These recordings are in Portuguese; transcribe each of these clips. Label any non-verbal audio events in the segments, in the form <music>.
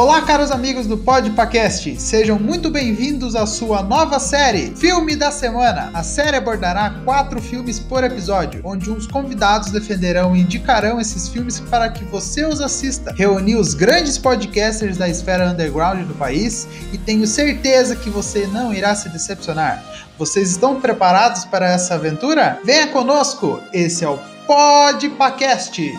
Olá, caros amigos do Podpacast, sejam muito bem-vindos à sua nova série, Filme da Semana. A série abordará quatro filmes por episódio, onde uns convidados defenderão e indicarão esses filmes para que você os assista. Reuni os grandes podcasters da esfera underground do país e tenho certeza que você não irá se decepcionar. Vocês estão preparados para essa aventura? Venha conosco! Esse é o Podpacast!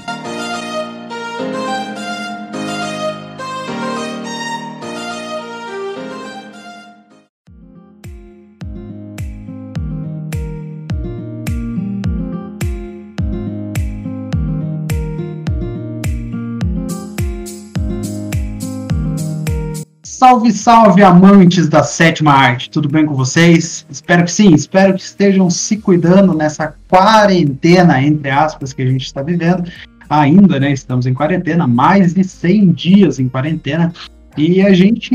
Salve, salve, amantes da sétima arte, tudo bem com vocês? Espero que sim, espero que estejam se cuidando nessa quarentena, entre aspas, que a gente está vivendo. Ainda, né? Estamos em quarentena, mais de 100 dias em quarentena. E a gente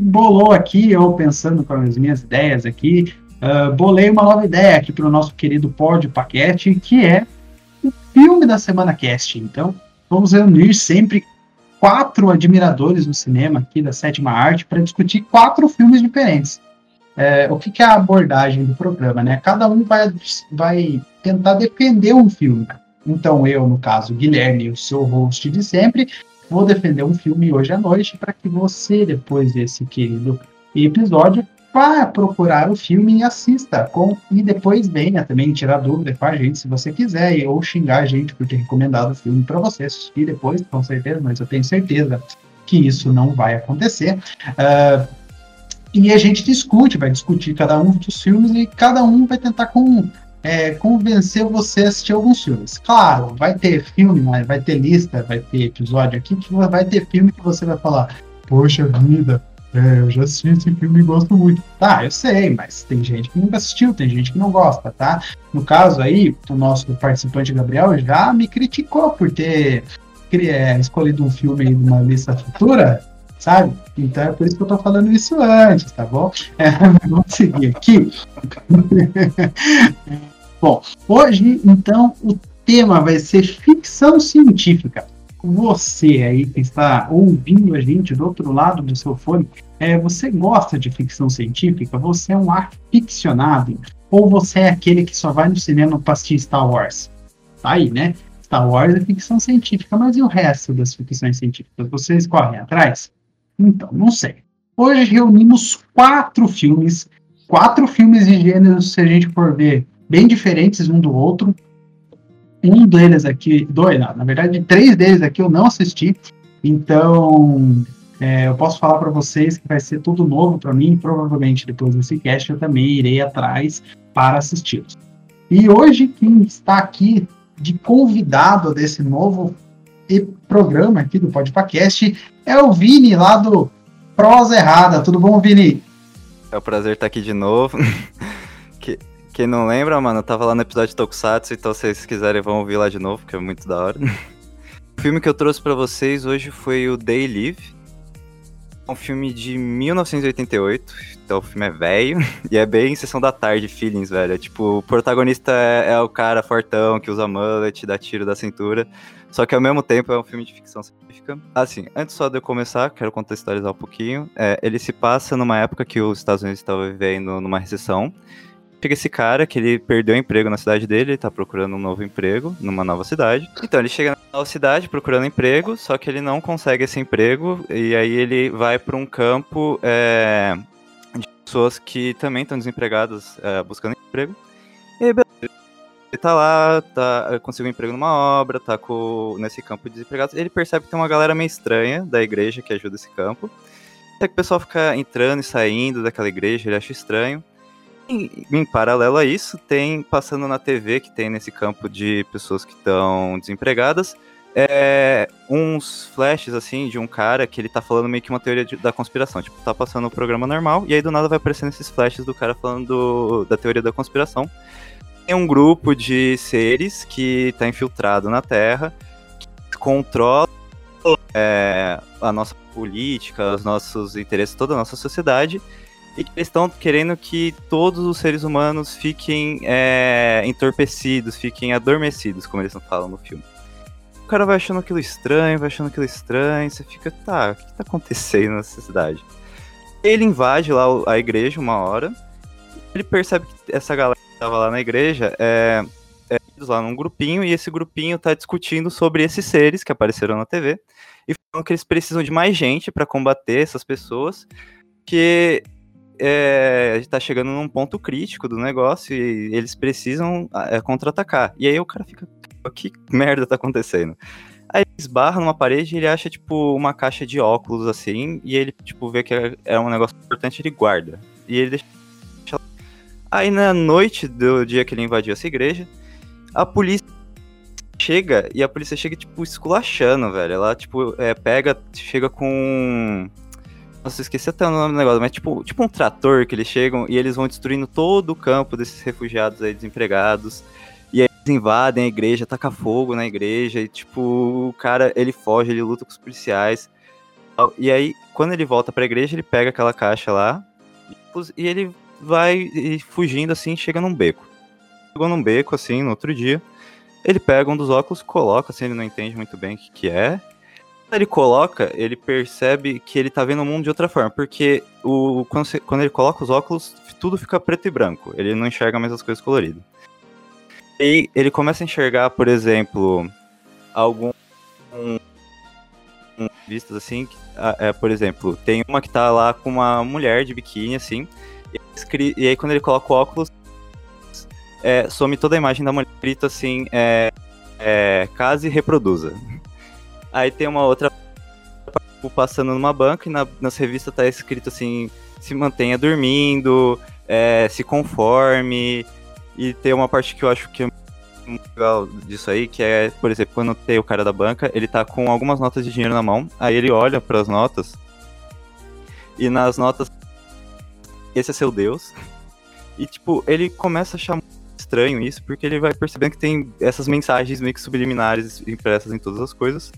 bolou aqui, eu pensando com as minhas ideias aqui, uh, bolei uma nova ideia aqui para o nosso querido Pod Paquete, que é o filme da Semana Cast. Então, vamos reunir sempre quatro admiradores do cinema aqui da sétima arte para discutir quatro filmes diferentes. É, o que, que, é a abordagem do programa, né? Cada um vai, vai tentar defender um filme. Então eu, no caso, Guilherme, o seu host de sempre, vou defender um filme hoje à noite para que você, depois desse querido episódio, vá procurar o filme e assista. Com, e depois venha também tirar dúvida com a gente, se você quiser, ou xingar a gente por ter recomendado o filme para você assistir depois, com certeza, mas eu tenho certeza que isso não vai acontecer. Uh, e a gente discute, vai discutir cada um dos filmes e cada um vai tentar com, é, convencer você a assistir alguns filmes. Claro, vai ter filme, vai ter lista, vai ter episódio aqui que vai ter filme que você vai falar, poxa vida, é, eu já assisti esse filme e gosto muito. Tá, eu sei, mas tem gente que nunca assistiu, tem gente que não gosta, tá? No caso aí, o nosso participante Gabriel já me criticou por ter é, escolhido um filme aí de uma lista futura, sabe? Então é por isso que eu tô falando isso antes, tá bom? É, <laughs> vamos seguir aqui. <laughs> bom, hoje, então, o tema vai ser ficção científica você aí que está ouvindo a gente do outro lado do seu fone, é, você gosta de ficção científica? Você é um aficionado? Ou você é aquele que só vai no cinema para assistir Star Wars? Tá aí, né? Star Wars é ficção científica, mas e o resto das ficções científicas? Vocês correm atrás? Então, não sei. Hoje reunimos quatro filmes, quatro filmes de gêneros, se a gente for ver, bem diferentes um do outro, um deles aqui, dois, não, na verdade, três deles aqui eu não assisti. Então, é, eu posso falar para vocês que vai ser tudo novo para mim. Provavelmente depois desse cast eu também irei atrás para assisti-los. E hoje quem está aqui de convidado desse novo programa aqui do Podpacast é o Vini lá do Prosa Errada. Tudo bom, Vini? É um prazer estar aqui de novo. <laughs> que, quem não lembra, mano, eu tava lá no episódio de Tokusatsu, então se vocês quiserem vão ouvir lá de novo, que é muito da hora. <laughs> o filme que eu trouxe para vocês hoje foi o Day Live. É um filme de 1988, então o filme é velho, <laughs> e é bem sessão da tarde, feelings, velho. É, tipo, o protagonista é, é, o cara fortão que usa mullet, dá tiro da cintura, só que ao mesmo tempo é um filme de ficção científica. Assim, antes só de eu começar, quero contextualizar um pouquinho. É, ele se passa numa época que os Estados Unidos estavam vivendo numa recessão, Chega esse cara que ele perdeu o emprego na cidade dele, ele tá procurando um novo emprego numa nova cidade. Então ele chega na nova cidade procurando emprego, só que ele não consegue esse emprego e aí ele vai para um campo é, de pessoas que também estão desempregadas é, buscando emprego. E aí, ele tá lá, tá, conseguiu um emprego numa obra, tá com, nesse campo de desempregados. Ele percebe que tem uma galera meio estranha da igreja que ajuda esse campo. Até que o pessoal fica entrando e saindo daquela igreja, ele acha estranho. Em, paralelo a isso, tem passando na TV que tem nesse campo de pessoas que estão desempregadas, é, uns flashes, assim, de um cara que ele tá falando meio que uma teoria de, da conspiração. Tipo, tá passando o programa normal, e aí do nada vai aparecendo esses flashes do cara falando do, da teoria da conspiração. Tem um grupo de seres que tá infiltrado na Terra, que controla é, a nossa política, os nossos interesses, toda a nossa sociedade, e que eles estão querendo que todos os seres humanos fiquem é, entorpecidos, fiquem adormecidos, como eles falam no filme cara vai achando aquilo estranho, vai achando aquilo estranho, você fica, tá, o que tá acontecendo nessa cidade? Ele invade lá a igreja uma hora, ele percebe que essa galera que tava lá na igreja é, é lá num grupinho, e esse grupinho tá discutindo sobre esses seres que apareceram na TV, e falam que eles precisam de mais gente para combater essas pessoas, que é, está chegando num ponto crítico do negócio e eles precisam é, contra-atacar. E aí o cara fica, que merda tá acontecendo? Aí esbarra numa parede e ele acha, tipo, uma caixa de óculos, assim, e ele, tipo, vê que é, é um negócio importante ele guarda. E ele deixa... Aí na noite do dia que ele invadiu essa igreja, a polícia chega, e a polícia chega, tipo, esculachando, velho. Ela, tipo, é, pega, chega com nossa, esqueci até o nome do negócio, mas tipo, tipo um trator que eles chegam e eles vão destruindo todo o campo desses refugiados aí desempregados. E aí eles invadem a igreja, taca fogo na igreja, e tipo, o cara, ele foge, ele luta com os policiais. E aí, quando ele volta pra igreja, ele pega aquela caixa lá e ele vai fugindo assim, chega num beco. Chegou num beco, assim, no outro dia. Ele pega um dos óculos, coloca, assim, ele não entende muito bem o que, que é ele coloca, ele percebe que ele tá vendo o mundo de outra forma, porque o, quando, você, quando ele coloca os óculos, tudo fica preto e branco, ele não enxerga mais as coisas coloridas. E ele começa a enxergar, por exemplo, algum um, um, vistas assim, é, por exemplo, tem uma que tá lá com uma mulher de biquíni, assim, e, aí quando ele coloca o óculos, é, some toda a imagem da mulher escrito assim, é, é, case reproduza. Aí tem uma outra passando numa banca e na, nas revistas tá escrito assim: se mantenha dormindo, é, se conforme. E tem uma parte que eu acho que é muito legal disso aí, que é, por exemplo, quando tem o cara da banca, ele tá com algumas notas de dinheiro na mão, aí ele olha para as notas e nas notas esse é seu Deus. E tipo, ele começa a achar estranho isso, porque ele vai percebendo que tem essas mensagens meio que subliminares impressas em todas as coisas.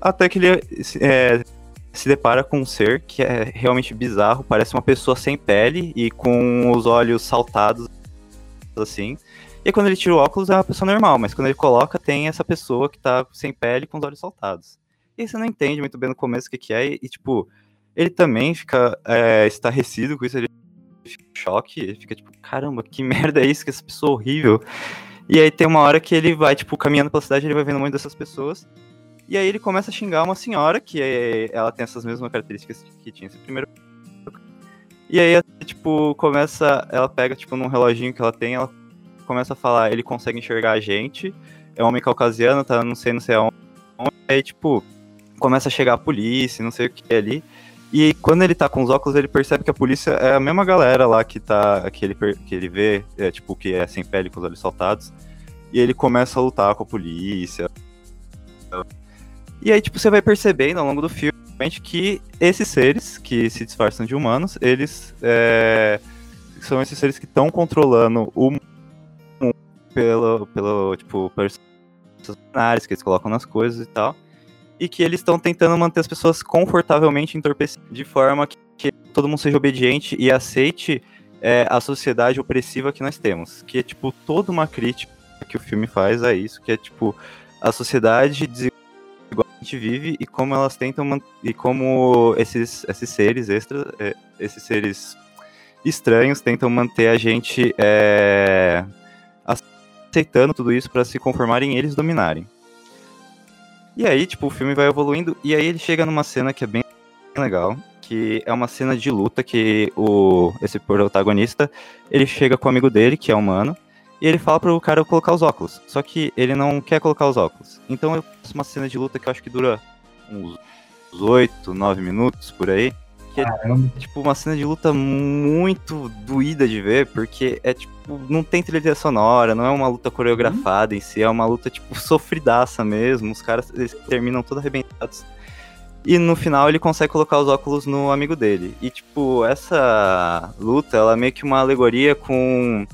Até que ele é, se depara com um ser que é realmente bizarro, parece uma pessoa sem pele e com os olhos saltados, assim. E quando ele tira o óculos é uma pessoa normal, mas quando ele coloca, tem essa pessoa que tá sem pele com os olhos saltados. E você não entende muito bem no começo o que, que é, e, e tipo, ele também fica é, estarrecido com isso, ele fica em choque, ele fica tipo, caramba, que <laughs> merda é isso, que essa pessoa horrível. E aí tem uma hora que ele vai, tipo, caminhando pela cidade, ele vai vendo um monte dessas pessoas, e aí ele começa a xingar uma senhora, que é, ela tem essas mesmas características que tinha esse primeiro. E aí, tipo, começa. Ela pega, tipo, num reloginho que ela tem, ela começa a falar, ele consegue enxergar a gente. É um homem caucasiano, tá não sei, não sei aonde. Aí, tipo, começa a chegar a polícia, não sei o que é ali. E quando ele tá com os óculos, ele percebe que a polícia é a mesma galera lá que tá. que ele, que ele vê, é, tipo, que é sem pele com os olhos saltados. E ele começa a lutar com a polícia. E aí, tipo, você vai percebendo ao longo do filme que esses seres que se disfarçam de humanos, eles é, são esses seres que estão controlando o mundo pelo, pelo tipo, personagens que eles colocam nas coisas e tal. E que eles estão tentando manter as pessoas confortavelmente entorpecidas, de forma que, que todo mundo seja obediente e aceite é, a sociedade opressiva que nós temos. Que é, tipo, toda uma crítica que o filme faz a isso, que é, tipo, a sociedade gente vive e como elas tentam e como esses, esses seres extras, é, esses seres estranhos tentam manter a gente é, aceitando tudo isso para se conformarem e eles dominarem. E aí, tipo, o filme vai evoluindo e aí ele chega numa cena que é bem legal, que é uma cena de luta que o esse protagonista, ele chega com o amigo dele, que é humano, e ele fala pro cara colocar os óculos. Só que ele não quer colocar os óculos. Então eu faço uma cena de luta que eu acho que dura uns 8, 9 minutos por aí. que é tipo uma cena de luta muito doída de ver, porque é tipo, não tem trilha sonora, não é uma luta coreografada uhum. em si, é uma luta tipo <laughs> sofridaça mesmo. Os caras eles terminam todos arrebentados. E no final ele consegue colocar os óculos no amigo dele. E tipo, essa luta, ela é meio que uma alegoria com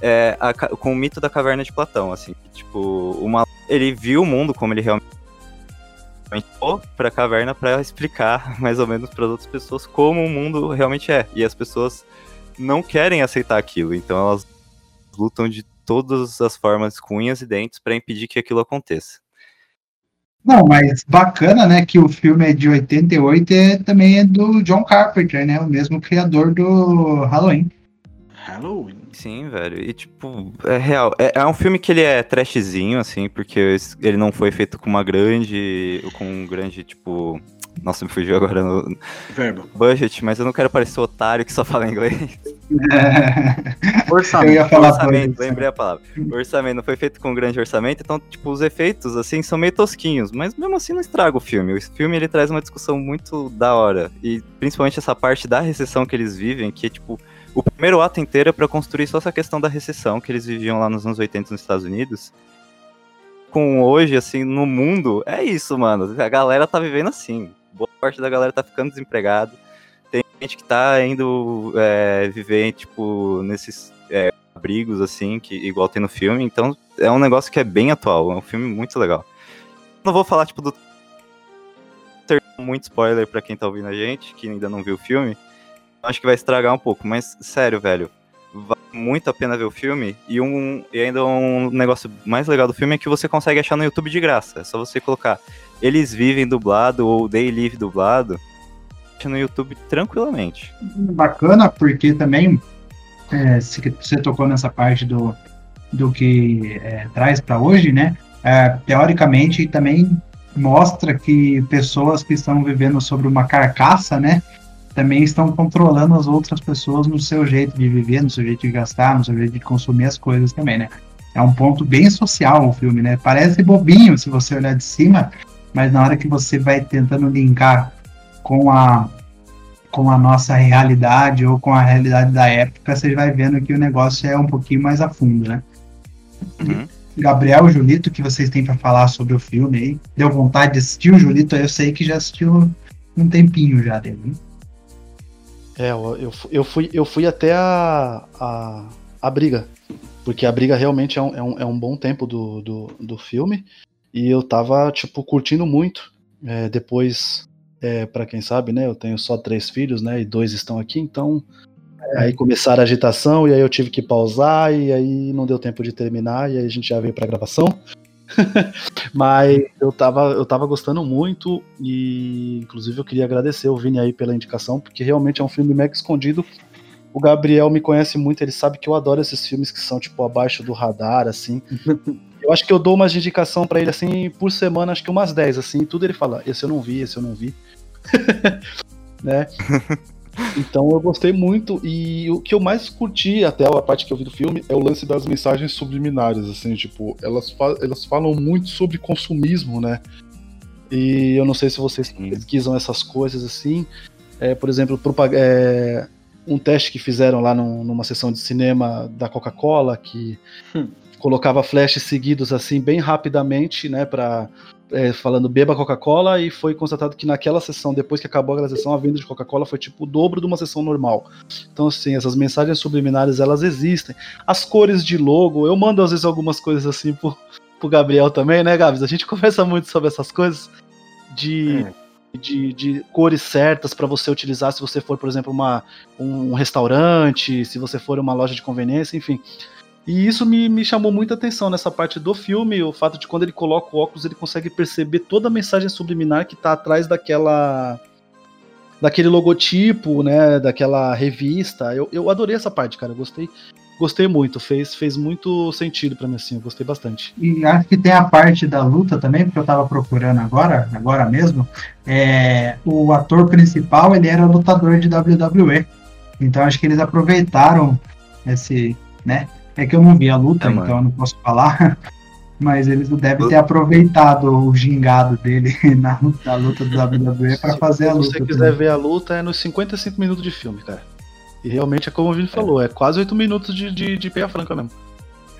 é, a, com o mito da caverna de Platão, assim. Tipo, uma, ele viu o mundo como ele realmente para a caverna para explicar <laughs> mais ou menos para as outras pessoas como o mundo realmente é. E as pessoas não querem aceitar aquilo, então elas lutam de todas as formas com unhas e dentes para impedir que aquilo aconteça. Não, mas bacana, né, que o filme é de 88 e também é do John Carpenter, né, o mesmo criador do Halloween. Halloween. Sim, velho. E, tipo, é real. É, é, um filme que ele é trashzinho, assim, porque ele não foi feito com uma grande. com um grande, tipo. Nossa, me fugiu agora no. Verbo. Budget, mas eu não quero parecer otário que só fala inglês. É. <laughs> Orçamento. Eu ia falar orçamento, lembrei a palavra. orçamento não foi feito com um grande orçamento, então, tipo, os efeitos, assim, são meio tosquinhos, mas mesmo assim não estraga o filme. O filme, ele traz uma discussão muito da hora. E principalmente essa parte da recessão que eles vivem, que é, tipo o primeiro ato inteiro é para construir só essa questão da recessão que eles viviam lá nos anos 80 nos Estados Unidos. Com hoje, assim, no mundo, é isso, mano. A galera tá vivendo assim. Boa parte da galera tá ficando desempregado. Tem gente que tá indo é, viver, tipo, nesses é, abrigos, assim, que igual tem no filme. Então, é um negócio que é bem atual. É um filme muito legal. Não vou falar, tipo, do. Ter muito spoiler para quem tá ouvindo a gente, que ainda não viu o filme acho que vai estragar um pouco, mas sério, velho, vale muito a pena ver o filme. E, um, e ainda um negócio mais legal do filme é que você consegue achar no YouTube de graça. É só você colocar Eles Vivem dublado ou They Live dublado no YouTube tranquilamente. Bacana, porque também é, você tocou nessa parte do, do que é, traz para hoje, né? É, teoricamente também mostra que pessoas que estão vivendo sobre uma carcaça, né? Também estão controlando as outras pessoas no seu jeito de viver, no seu jeito de gastar, no seu jeito de consumir as coisas também, né? É um ponto bem social o filme, né? Parece bobinho se você olhar de cima, mas na hora que você vai tentando linkar com a com a nossa realidade ou com a realidade da época, você vai vendo que o negócio é um pouquinho mais a fundo, né? Uhum. Gabriel, Julito, que vocês têm para falar sobre o filme aí? Deu vontade de assistir o Julito? Eu sei que já assistiu um tempinho já dele. Hein? É, eu, eu, fui, eu fui até a, a, a briga. Porque a briga realmente é um, é um, é um bom tempo do, do, do filme. E eu tava, tipo, curtindo muito. É, depois, é, para quem sabe, né? Eu tenho só três filhos, né? E dois estão aqui, então. É. Aí começaram a agitação, e aí eu tive que pausar, e aí não deu tempo de terminar, e aí a gente já veio pra gravação. <laughs> Mas eu tava, eu tava gostando muito e inclusive eu queria agradecer o Vini aí pela indicação, porque realmente é um filme mega escondido. O Gabriel me conhece muito, ele sabe que eu adoro esses filmes que são tipo abaixo do radar assim. <laughs> eu acho que eu dou uma indicação para ele assim por semana, acho que umas 10 assim, tudo ele fala, esse eu não vi, esse eu não vi. <laughs> né? Então eu gostei muito e o que eu mais curti até a parte que eu vi do filme é o lance das mensagens subliminares, assim, tipo, elas, fa elas falam muito sobre consumismo, né? E eu não sei se vocês Sim. pesquisam essas coisas assim. É, por exemplo, é, um teste que fizeram lá num, numa sessão de cinema da Coca-Cola que hum. Colocava flashes seguidos assim bem rapidamente, né, para é, falando beba Coca-Cola e foi constatado que naquela sessão, depois que acabou aquela sessão, a venda de Coca-Cola foi tipo o dobro de uma sessão normal. Então, assim, essas mensagens subliminares, elas existem. As cores de logo, eu mando às vezes algumas coisas assim pro, pro Gabriel também, né, Gabs? A gente <laughs> conversa muito sobre essas coisas de... É. De, de, cores certas para você utilizar se você for, por exemplo, uma, um restaurante, se você for uma loja de conveniência, enfim. E isso me, me chamou muita atenção nessa parte do filme, o fato de quando ele coloca o óculos, ele consegue perceber toda a mensagem subliminar que está atrás daquela daquele logotipo, né, daquela revista. Eu, eu adorei essa parte, cara, eu gostei, gostei muito, fez, fez muito sentido para mim assim, eu gostei bastante. E acho que tem a parte da luta também, porque eu tava procurando agora, agora mesmo, é, o ator principal, ele era lutador de WWE. Então acho que eles aproveitaram esse, né, é que eu não vi a luta, é, então eu não posso falar. <laughs> Mas eles devem ter aproveitado o gingado dele <laughs> na, na luta do WWE para fazer a luta. Se você quiser também. ver a luta, é nos 55 minutos de filme, cara. E realmente é como o Vini falou, é quase 8 minutos de, de, de peia franca mesmo.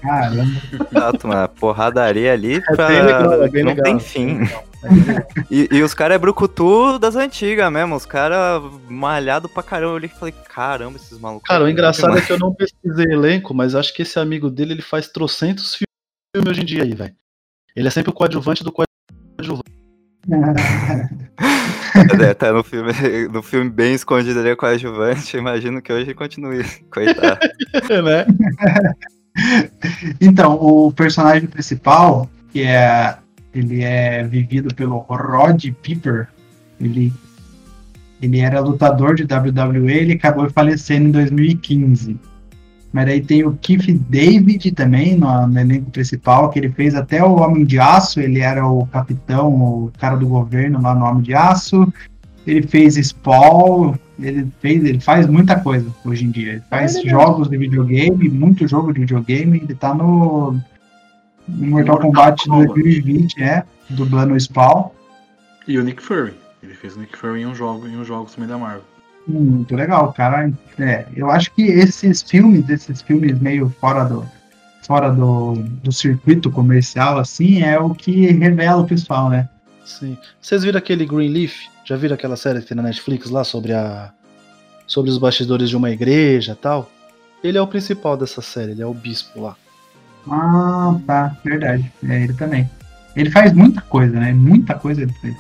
Caramba. Exato, mano. Porradaria ali é pra... legal, é não legal. tem fim. <laughs> e, e, os caras é brucutu das antigas mesmo. Os caras malhado pra caramba. Eu olhei e falei, caramba, esses malucos. Cara, o engraçado é que eu não pesquisei elenco, mas acho que esse amigo dele ele faz trocentos filmes hoje em dia aí, velho. Ele é sempre o coadjuvante do coadjuvante. <laughs> é, tá no filme, no filme bem escondido ali com a adjuvante. Imagino que hoje continue. <laughs> Coitado. né? então, o personagem principal, que é ele é vivido pelo Rod Piper, ele ele era lutador de WWE, ele acabou falecendo em 2015. Mas aí tem o Keith David também no, no, elenco principal, que ele fez até o Homem de Aço, ele era o capitão, o cara do governo lá no Homem de Aço. Ele fez Spawn, ele fez, ele faz muita coisa hoje em dia. Ele faz é jogos de videogame, muito jogo de videogame. Ele tá no, no Mortal, Mortal Kombat 2020, é, dublando o Spawn. E o Nick Fury. Ele fez o Nick Fury em um jogo, em um jogo também da Marvel. Muito legal, cara. É, eu acho que esses filmes, esses filmes meio fora do fora do, do circuito comercial, assim, é o que revela o pessoal, né? Sim. Vocês viram aquele Greenleaf? Já viram aquela série que tem na Netflix lá sobre a sobre os bastidores de uma igreja tal? Ele é o principal dessa série, ele é o bispo lá. Ah, tá, verdade. É ele também. Ele faz muita coisa, né? Muita coisa ele fez.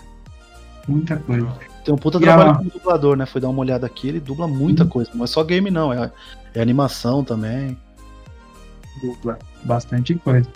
Muita coisa. Tem um puta e trabalho a... como dublador, né? Foi dar uma olhada aqui, ele dubla muita hum. coisa. Não é só game, não, é, é animação também. Dubla bastante coisa.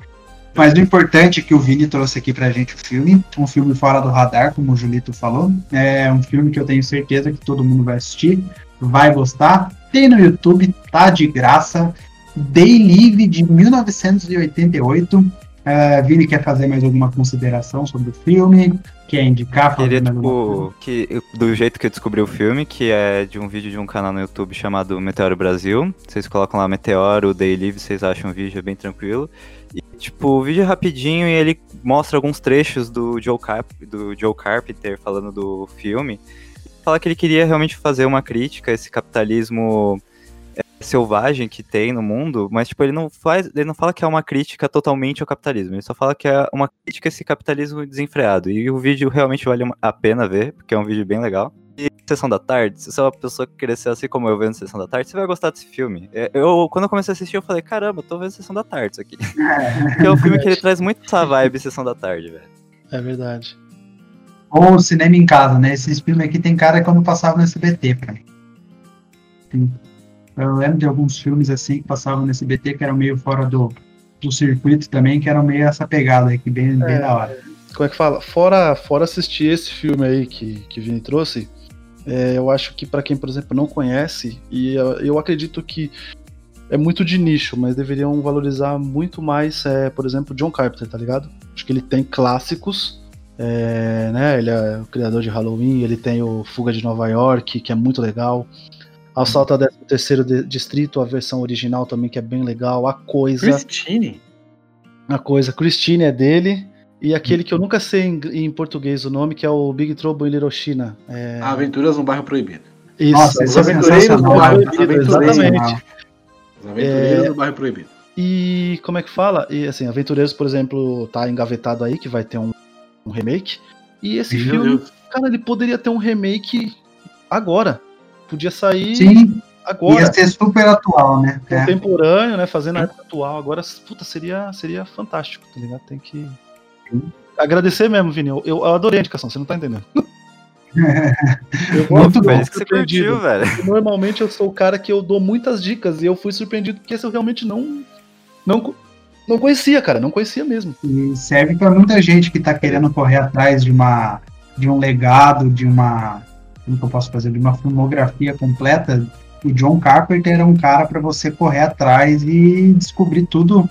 Mas o importante é que o Vini trouxe aqui pra gente o filme, um filme fora do radar, como o Julito falou. É um filme que eu tenho certeza que todo mundo vai assistir, vai gostar. Tem no YouTube, tá de graça. Day Live de 1988. Uh, Vini quer fazer mais alguma consideração sobre o filme? Quer indicar? Queria, tipo, que, do jeito que eu descobri o filme, que é de um vídeo de um canal no YouTube chamado Meteoro Brasil. Vocês colocam lá Meteoro, Day Live, vocês acham o vídeo é bem tranquilo. E, tipo, o vídeo é rapidinho e ele mostra alguns trechos do Joe, Carp, do Joe Carpenter falando do filme. Fala que ele queria realmente fazer uma crítica a esse capitalismo selvagem que tem no mundo, mas tipo, ele não faz, ele não fala que é uma crítica totalmente ao capitalismo, ele só fala que é uma crítica a esse capitalismo desenfreado. E o vídeo realmente vale a pena ver, porque é um vídeo bem legal. E Sessão da Tarde, se você é uma pessoa que cresceu assim como eu vendo Sessão da Tarde, você vai gostar desse filme. É, eu, quando eu comecei a assistir, eu falei, caramba, eu tô vendo Sessão da Tarde isso aqui. <laughs> porque é um filme que ele traz muito essa vibe Sessão da Tarde, velho. É verdade. Ou cinema em casa, né? Esses filmes aqui tem cara que eu não passava no SBT, cara. Sim. Eu lembro de alguns filmes assim que passavam nesse BT que eram meio fora do, do circuito também, que eram meio essa pegada aí, que bem, é, bem da hora. Como é que fala? Fora, fora assistir esse filme aí que, que Vini trouxe, é, eu acho que para quem, por exemplo, não conhece, e eu, eu, acredito que é muito de nicho, mas deveriam valorizar muito mais, é, por exemplo, John Carpenter, tá ligado? Acho que ele tem clássicos, é, né? Ele é o criador de Halloween, ele tem o Fuga de Nova York, que é muito legal. Assalto ao 13 Distrito, a versão original também, que é bem legal. A Coisa. Christine? A Coisa. Christine é dele. E aquele que eu nunca sei em, em português o nome, que é o Big Trouble in Little China. É... Aventuras no Bairro Proibido. Isso, Nossa, os Aventureiros no Bairro Proibido. Exatamente. Os Aventureiros é... Bairro Proibido. E como é que fala? E assim, Aventureiros, por exemplo, tá engavetado aí, que vai ter um, um remake. E esse Meu filme, Deus. cara, ele poderia ter um remake agora. Podia sair Sim, agora. Ia ser super atual, né? É. Contemporâneo, né? Fazendo a época atual. Agora, puta, seria, seria fantástico, tá ligado? Tem que. Sim. Agradecer mesmo, Vini. Eu, eu adorei a indicação, você não tá entendendo. <laughs> eu Muito bom. Que você curtiu, velho. Normalmente eu sou o cara que eu dou muitas dicas e eu fui surpreendido porque esse eu realmente não. Não, não conhecia, cara, não conhecia mesmo. E serve para muita gente que tá querendo correr atrás de uma de um legado, de uma como que eu posso fazer, de uma filmografia completa, o John Carpenter era um cara para você correr atrás e descobrir tudo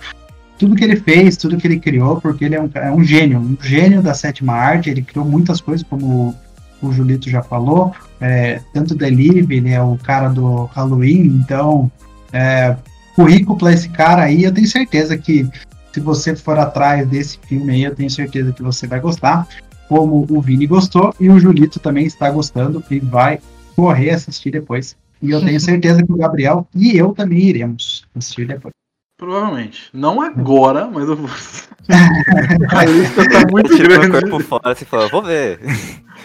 tudo que ele fez, tudo que ele criou, porque ele é um, é um gênio, um gênio da sétima arte, ele criou muitas coisas, como o, Julito já falou, é, tanto Delivery, ele é o cara do Halloween, então, é, currículo para esse cara aí, eu tenho certeza que Se você for atrás desse filme aí, eu tenho certeza que você vai gostar. Como o Vini gostou e o Julito também está gostando e vai correr assistir depois. E eu tenho <laughs> certeza que o Gabriel e eu também iremos assistir depois. Provavelmente. Não agora, mas eu vou. <laughs> a lista tá <laughs> muito Tirou o grande. corpo fora e falou, vou ver.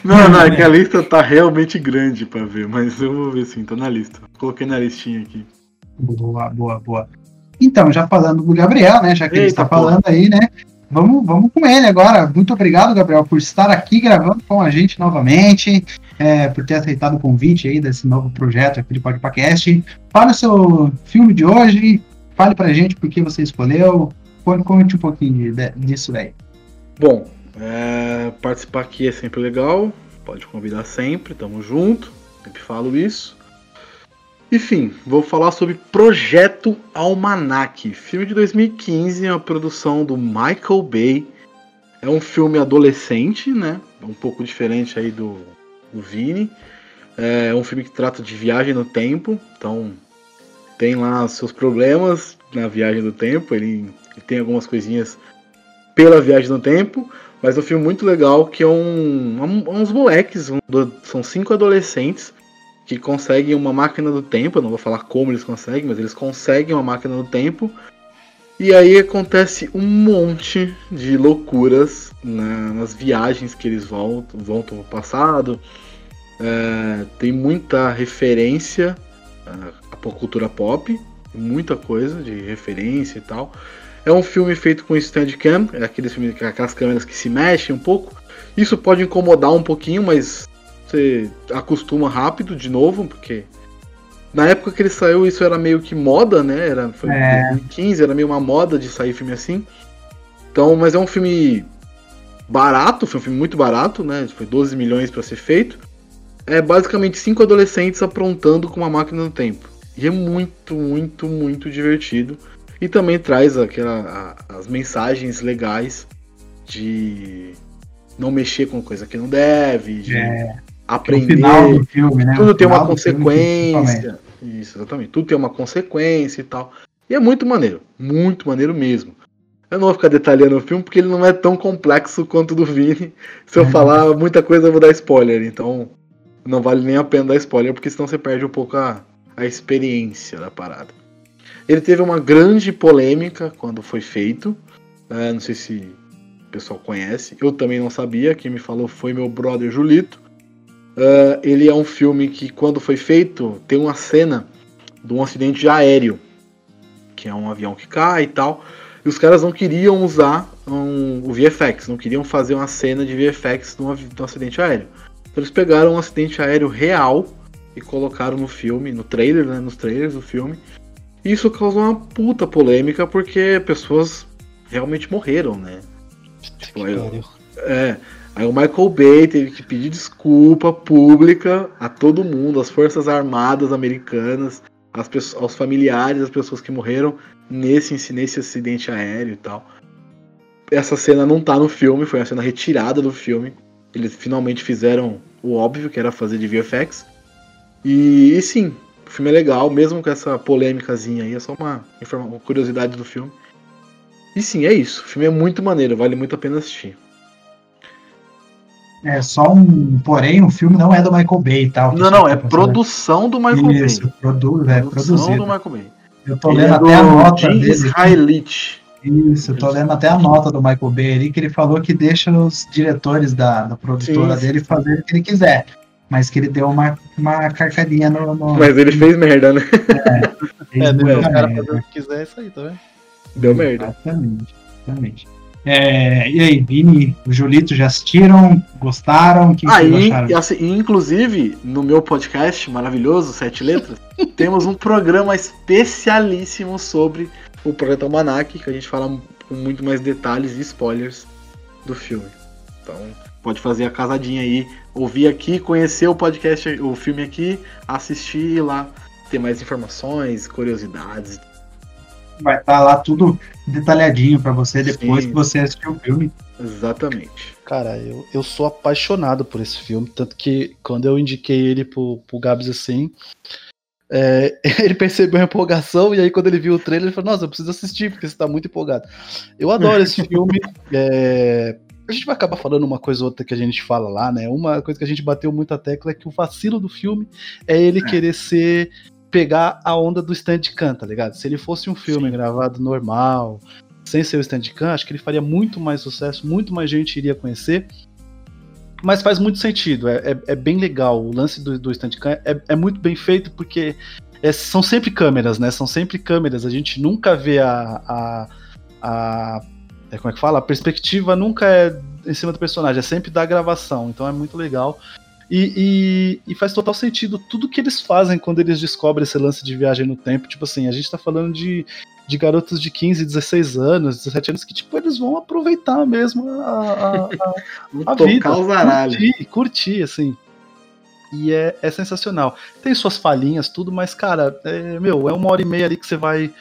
Não, não, é que a lista tá realmente grande pra ver, mas eu vou ver sim, tá na lista. Coloquei na listinha aqui. Boa, boa, boa. Então, já falando do Gabriel, né? Já que ele Eita, está porra. falando aí, né? Vamos, vamos com ele agora. Muito obrigado, Gabriel, por estar aqui gravando com a gente novamente, é, por ter aceitado o convite aí desse novo projeto aqui de podcast. Fale o seu filme de hoje, fale pra gente por que você escolheu. Conte- Conte um pouquinho de- disso aí. Bom, é, participar aqui é sempre legal. Pode convidar sempre, tamo junto. Sempre falo isso. Enfim, vou falar sobre Projeto Almanac, filme de 2015, uma produção do Michael Bay. É um filme adolescente, né? Um pouco diferente aí do, do Vini. É um filme que trata de viagem no tempo, então tem lá seus problemas na viagem do tempo. Ele, ele tem algumas coisinhas pela viagem no tempo, mas é um filme muito legal que é um, um- uns moleques, um são cinco adolescentes que conseguem uma máquina do tempo. Não vou falar como eles conseguem, mas eles conseguem uma máquina do tempo. E aí acontece um monte de loucuras na- nas viagens que eles voltam, voltam ao passado. É, tem muita referência à à cultura pop, muita coisa de referência e tal. É um filme feito com Steadicam, é aqueles filmes aquelas câmeras que se mexem um pouco. Isso pode incomodar um pouquinho, mas você acostuma rápido de novo, porque na época que ele saiu isso era meio que moda, né? Era, foi em É. 2015, era meio uma moda de sair filme assim. Então, mas é um filme barato, foi um filme muito barato, né? Foi 12 milhões para ser feito. É basicamente cinco adolescentes aprontando com uma máquina do tempo. E é muito, muito, muito divertido. E também traz aquela, a- as mensagens legais de não mexer com coisa que não deve, de É, aprender. final do filme, né? Tudo tem uma do filme, consequência. Isso, exatamente. Tudo tem uma consequência e tal. E é muito maneiro. Muito maneiro mesmo. Eu não vou ficar detalhando o filme porque ele não é tão complexo quanto o do Vini. Se eu Uhum. falar muita coisa, eu vou dar spoiler. Então não vale nem a pena dar spoiler, porque senão você perde um pouco a, a experiência da parada. Ele teve uma grande polêmica quando foi feito. É, não sei se o pessoal conhece. Eu também não sabia. Quem me falou foi meu brother Julito. Uh, ele é um filme que, quando foi feito, tem uma cena de um acidente aéreo, que é um avião que cai e tal. E os caras não queriam usar um, o VFX, não queriam fazer uma cena de VFX de um, de um acidente aéreo. Então eles pegaram um acidente aéreo real e colocaram no filme, no trailer, né, nos trailers do filme. E isso causou uma puta polêmica porque pessoas realmente morreram, né? Tipo, eu- é. Aí o Michael Bay teve que pedir desculpa pública a todo mundo, às Forças Armadas Americanas, pessoas, aos familiares das pessoas que morreram nesse, nesse acidente aéreo e tal. Essa cena não tá no filme, foi uma cena retirada do filme. Eles finalmente fizeram o óbvio, que era fazer de VFX. E, e sim, o filme é legal, mesmo com essa polêmicazinha aí, é só uma, uma curiosidade do filme. E sim, é isso. O filme é muito maneiro, vale muito a pena assistir. É só um. Porém, o filme não é do Michael Bay, tá? Não, não, é produção do Michael Isso, Bay. produ é Produção produzido. do Michael Bay. Eu tô Ele lendo é até a nota Jim dele. Israelite. Isso, eu tô lendo até a nota do Michael Bay ali, que ele falou que deixa os diretores da, da produtora Sim, dele fazer o que ele quiser. Mas que ele deu uma, uma carcadinha no. no Mas ele fez merda, né? É, deixa o cara fazer o que quiser, é isso aí, tá vendo? Deu merda. Exatamente, exatamente. É, e aí, Vini, o Julito já assistiram? Gostaram? O que, e assim, e inclusive, no meu podcast maravilhoso, Sete Letras, <laughs> temos um programa especialíssimo sobre o Projeto Almanac, que a gente fala com muito mais detalhes e spoilers do filme. Então, pode fazer a casadinha aí, ouvir aqui, conhecer o podcast, o filme aqui, assistir e lá ter mais informações, curiosidades. Vai estar lá tudo detalhadinho pra você depois Sim. que você assistir o filme. Exatamente. Cara, eu, eu sou apaixonado por esse filme, tanto que quando eu indiquei ele pro, pro Gabs assim, É, <laughs> ele percebeu a empolgação e aí quando ele viu o trailer, ele falou, nossa, eu preciso assistir, porque você tá muito empolgado. Eu adoro esse <laughs> filme. É, a gente vai acabar falando uma coisa ou outra que a gente fala lá, né? Uma coisa que a gente bateu muito a tecla é que o vacilo do filme é ele é. querer ser. Pegar a onda do Steadicam, tá ligado? Se ele fosse um filme Sim. gravado normal, sem ser o Steadicam, acho que ele faria muito mais sucesso, muito mais gente iria conhecer. Mas faz muito sentido, é, é, é bem legal. O lance do, do Steadicam é, é muito bem feito porque é, são sempre câmeras, né? São sempre câmeras. A gente nunca vê a, a, a é, como é que fala? A perspectiva nunca é em cima do personagem, é sempre da gravação, então é muito legal. E, e, e, faz total sentido tudo que eles fazem quando eles descobrem esse lance de viagem no tempo. Tipo assim, a gente tá falando de, de garotos de 15, 16 anos, 17 anos, que tipo, eles vão aproveitar mesmo a, a, a, <laughs> a vida. Curtir, curtir, assim. E é, é sensacional. Tem suas falhinhas, tudo, mas, cara, é, meu, é uma hora e meia ali que você vai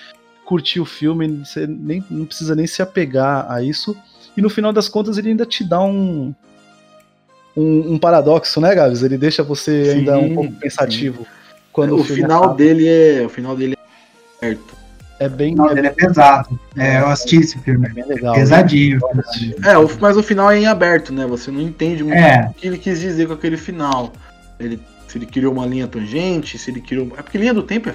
curtir o filme, você nem, não precisa nem se apegar a isso. E no final das contas ele ainda te dá um, um, um paradoxo, né, Gabs? Ele deixa você sim, ainda um pouco pensativo. Sim. Quando o, o final acaba. dele é. O final dele é aberto. É bem. O final dele é pesado. É, eu assisti esse filme. É bem legal. Pesadinho. Né? É, o, mas o final é em aberto, né? Você não entende muito é. o que ele quis dizer com aquele final. Ele, se ele criou uma linha tangente, se ele criou. É porque linha do tempo é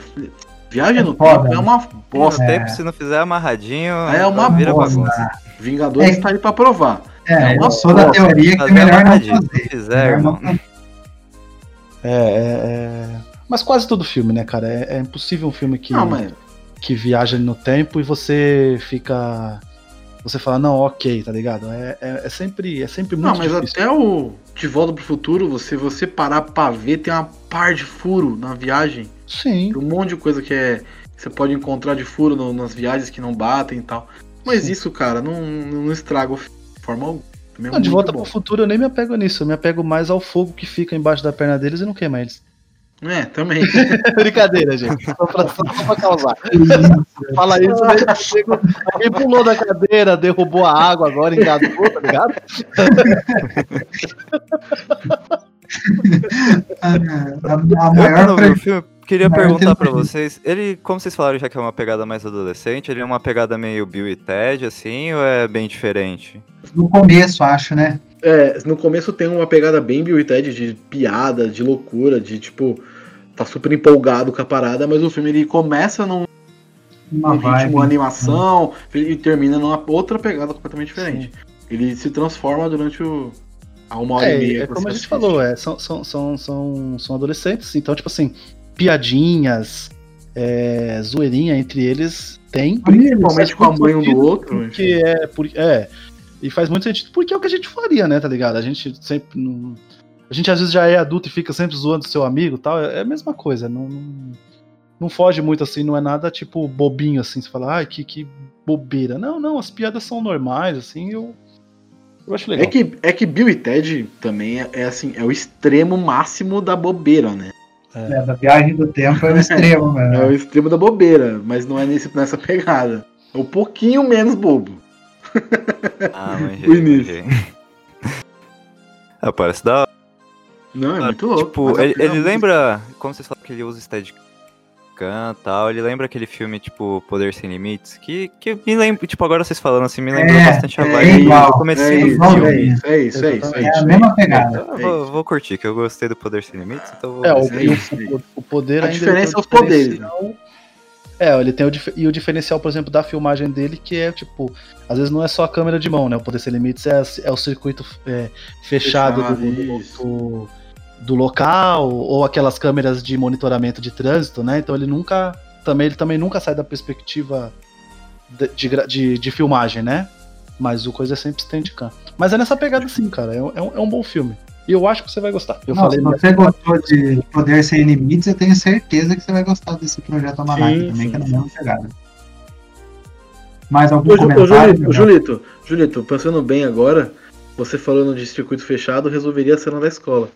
Viagem é no foda, tempo é uma bosta. É. tempo, se não fizer amarradinho, é uma vira bosta. bagunça. Vingadores é, tá aí pra provar. É, eu sou da teoria que é melhor não fazer. Fizer, não é, é, é, Mas quase todo filme, né, cara? É, é impossível um filme que, não, mas... que viaja no tempo e você fica. Você fala, não, ok, tá ligado? É, é, é sempre, é sempre muito Não, mas difícil. até o De Volta pro Futuro, você, você parar pra ver, tem uma par de furo na viagem. Sim. Tem um monte de coisa que é. Você pode encontrar de furo no, nas viagens que não batem e tal. Mas Sim. isso, cara, não, não estraga de forma alguma. É não, de volta bom. pro futuro eu nem me apego nisso, eu me apego mais ao fogo que fica embaixo da perna deles e não queima eles. É, também. <laughs> Brincadeira, gente. Só pra, só pra causar. Fala isso, né? Alguém pulou da cadeira, derrubou a água agora, engasgou, tá ligado? <laughs> a, a, a maior. filme, Queria perguntar para vocês, ele, como vocês falaram já que é uma pegada mais adolescente, ele é uma pegada meio Bill e Ted, assim, ou é bem diferente? No começo, acho, né? É, no começo tem uma pegada bem Bill e Ted, de piada, de loucura, de tipo, tá super empolgado com a parada, mas o filme ele começa num, uma num ritmo animação né? e termina numa outra pegada completamente diferente. Sim. Ele se transforma durante o, a uma hora é, e meia. É como a gente falou, é, são, são, são, são, são adolescentes, então, tipo assim, piadinhas, é, zoeirinha entre eles tem. Principalmente com a mãe um do outro. Porque é, por, é. E faz muito sentido, porque é o que a gente faria, né, tá ligado? A gente sempre. Não, a gente às vezes já é adulto e fica sempre zoando seu amigo tal. É, é a mesma coisa. Não, não, não, foge muito assim, não é nada tipo bobinho assim. Você fala, ai, que, que bobeira. Não, não, as piadas são normais, assim, eu. Eu acho legal. É que, é que Bill e Ted também é, é assim, é o extremo máximo da bobeira, né? É. é. da viagem do tempo é o extremo, mano. É o extremo da bobeira, mas não é nesse, nessa pegada. É um pouquinho menos bobo. Ah, mas <laughs> o início. ah, parece da hora. Não, é muito louco. Tipo, ele, ele lembra. Como vocês falam que ele usa Steadicam e tal, ele lembra aquele filme, tipo, Poder Sem Limites, que, que me lembra, tipo, agora vocês falando assim, me lembra é, bastante a é vibe igual, do começo é, do filme. É isso, é isso, é isso. É a mesma pegada. Então, vou, vou, curtir, que eu gostei do Poder Sem Limites, então vou... É, o, o, o, poder a diferença é os poderes. É, ele tem o, e o diferencial, por exemplo, da filmagem dele, que é, tipo, às vezes não é só a câmera de mão, né? O Poder Sem Limites é, é o circuito é, fechado, fechado do, do, do, do, local, ou aquelas câmeras de monitoramento de trânsito, né? Então ele nunca também ele também nunca sai da perspectiva de, de, de, de filmagem, né? Mas o coisa é sempre Steadicam. Mas é nessa pegada sim, cara. É, um, é um bom filme. E eu acho que você vai gostar. Eu falei se você gostou de Poder Sem Limites, eu tenho certeza que você vai gostar desse projeto Almanac também, sim. que é na mesma pegada. Mais algum ô, comentário? Ô, Julito, Julito, pensando bem agora, você falando de circuito fechado, resolveria a cena da escola.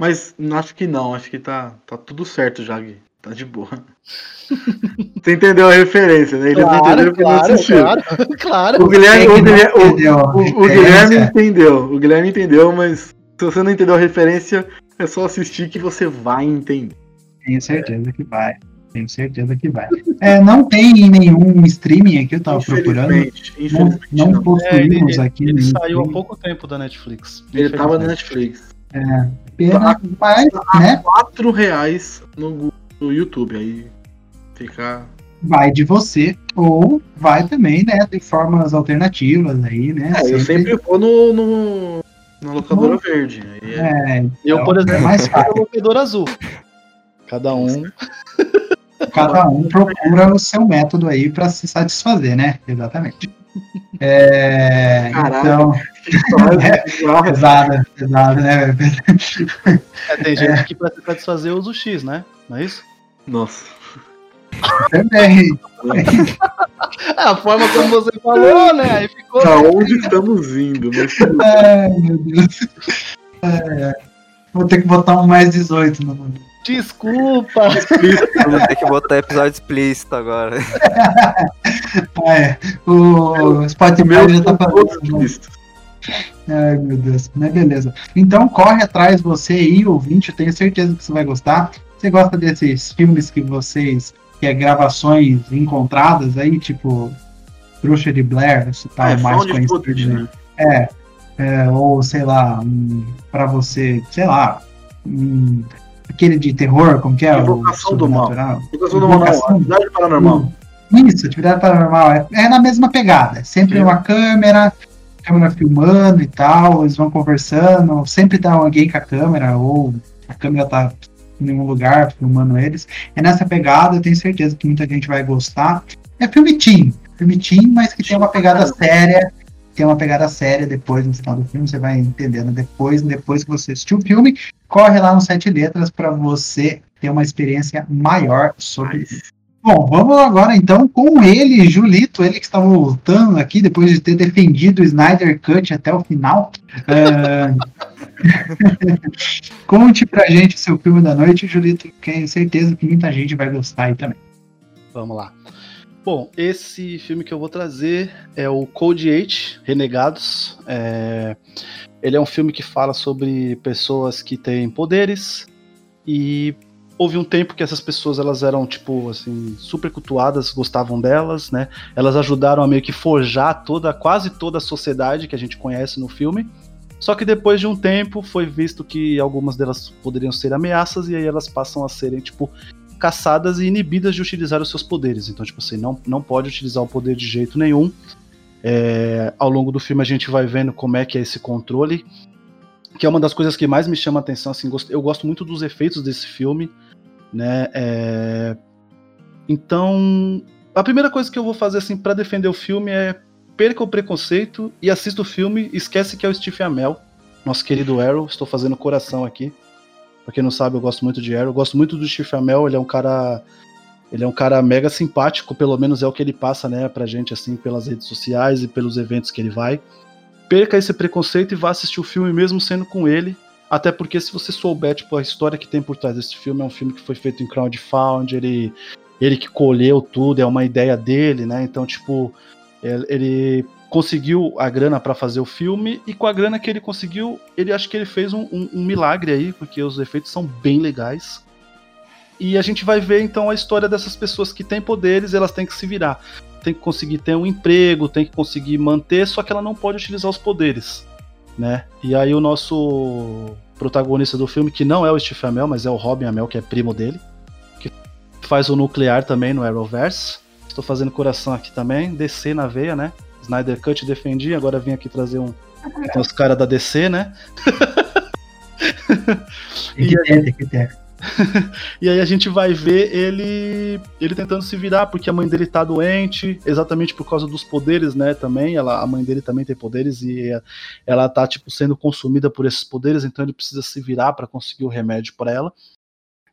Mas acho que não, acho que tá, tá tudo certo já, Gui. Tá de boa. <laughs> Você entendeu a referência, né? Eles claro, entenderam porque claro, não assistiram. Claro, <laughs> claro. O Guilherme, o Guilherme, o, o, o Guilherme entendeu. O Guilherme entendeu, mas se você não entendeu a referência, é só assistir que você vai entender. Tenho certeza que vai. Tenho certeza que vai. É, não tem nenhum streaming aqui, eu tava procurando. Infelizmente, Não, não não. É, ele, possuímos aqui. ele saiu há pouco tempo da Netflix. Ele tava na. Netflix. Pena, mas, né, 4 reais no, no YouTube. Aí fica. vai de você, ou vai também, né, de formas alternativas aí, né? É, eu sempre vou no, no, na locadora verde. Aí é- É, Eu, por é exemplo, mais sou fácil. locador azul. Cada um. Cada um procura o seu método aí para se satisfazer, né? Exatamente. É, Caraca. então, Bizarra. pesada, pesada, né? É, tem gente que pra se satisfazer usa o X, né? Não é isso? Nossa. Também. É, a forma como você falou, né? Aí ficou. Pra onde estamos indo? Mas bem. Ai, meu Deus. É, vou ter que botar um mais 18 no. Desculpa. Vamos ter que botar episódio explícito agora. <laughs> É. O Spotify já tá fazendo. Ai, meu Deus, mas beleza. Então corre atrás você aí, ouvinte, eu tenho certeza que você vai gostar. Você gosta desses filmes que vocês, que é gravações encontradas aí, tipo Bruxa de Blair, esse tal É, mais conhecido. footage, né? né? É, é, ou sei lá, um, para você, sei lá, um, aquele de terror, como que é? Invocação do Mal. Invocação do Mal, não. Atividade paranormal. Isso, atividade paranormal. É, é na mesma pegada. É sempre Sim. uma câmera, câmera filmando e tal, eles vão conversando, sempre tá alguém com a câmera, ou a câmera tá em nenhum lugar filmando eles. É nessa pegada, eu tenho certeza que muita gente vai gostar. É filme teen, filme teen, mas que tem uma pegada séria. Tem uma pegada séria depois no final do filme, você vai entendendo depois, depois que você assistiu o filme, corre lá no Sete Letras para você ter uma experiência maior sobre Bom, vamos agora então com ele, Julito, ele que está voltando aqui depois de ter defendido o Snyder Cut até o final. É, <laughs> Conte pra gente o seu filme da noite, Julito, que tenho certeza que muita gente vai gostar aí também. Vamos lá. Bom, esse filme que eu vou trazer é o Code 8, Renegados. É, Ele é um filme que fala sobre pessoas que têm poderes e houve um tempo que essas pessoas elas eram tipo assim super cultuadas, gostavam delas, né? Elas ajudaram a meio que forjar toda, quase toda a sociedade que a gente conhece no filme. Só que depois de um tempo foi visto que algumas delas poderiam ser ameaças e aí elas passam a serem tipo caçadas e inibidas de utilizar os seus poderes. Então, tipo assim, não, não pode utilizar o poder de jeito nenhum. É, ao longo do filme a gente vai vendo como é que é esse controle, que é uma das coisas que mais me chama a atenção. Assim, eu gosto muito dos efeitos desse filme, né? É, então, a primeira coisa que eu vou fazer assim para defender o filme é perca o preconceito e assista o filme. Esquece que é o Stephen Amell, nosso querido Arrow. Estou fazendo coração aqui. Pra quem não sabe, eu gosto muito de Arrow. Gosto muito do Stephen Amell, ele é um cara. Ele é um cara mega simpático, pelo menos é o que ele passa, né, pra gente, assim, pelas redes sociais e pelos eventos que ele vai. Perca esse preconceito e vá assistir o filme mesmo sendo com ele. Até porque se você souber, tipo, a história que tem por trás desse filme, é um filme que foi feito em crowdfunding, ele, ele que colheu tudo, é uma ideia dele, né? Então, tipo, ele, ele conseguiu a grana para fazer o filme e com a grana que ele conseguiu, ele acho que ele fez um, um- um milagre aí, porque os efeitos são bem legais. E a gente vai ver então a história dessas pessoas que têm poderes, elas têm que se virar. Tem que conseguir ter um emprego, tem que conseguir manter, só que ela não pode utilizar os poderes, né? E aí o nosso protagonista do filme, que não é o Stephen Amell, mas é o Robin Amell, que é primo dele, que faz o nuclear também no Arrowverse. Estou fazendo coração aqui também, DC na veia, né? Snyder Cut defendi, agora vim aqui trazer um <laughs> os caras da DC, né? Tem que ter, tem que ter. <laughs> E aí a gente vai ver ele ele tentando se virar porque a mãe dele tá doente, exatamente por causa dos poderes, né, também. Ela, a mãe dele também tem poderes e ela tá tipo sendo consumida por esses poderes, então ele precisa se virar para conseguir o remédio para ela.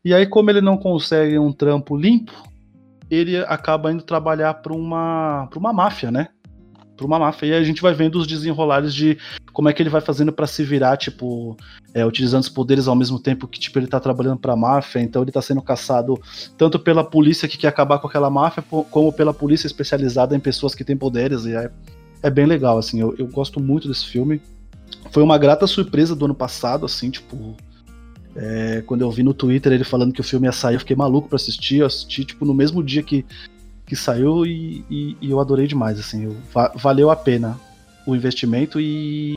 E aí como ele não consegue um trampo limpo, ele acaba indo trabalhar para uma para uma máfia, né? Para uma máfia. E a gente vai vendo os desenrolares de como é que ele vai fazendo para se virar, tipo, é, utilizando os poderes ao mesmo tempo que tipo, ele tá trabalhando pra máfia, então ele tá sendo caçado tanto pela polícia que quer acabar com aquela máfia, como pela polícia especializada em pessoas que têm poderes, e é, é bem legal, assim, eu, eu gosto muito desse filme. Foi uma grata surpresa do ano passado, assim, tipo. É, quando eu vi no Twitter ele falando que o filme ia sair, eu fiquei maluco pra assistir. Eu assisti, tipo, no mesmo dia que, que saiu e, e, e eu adorei demais, assim. Eu, va valeu a pena o investimento e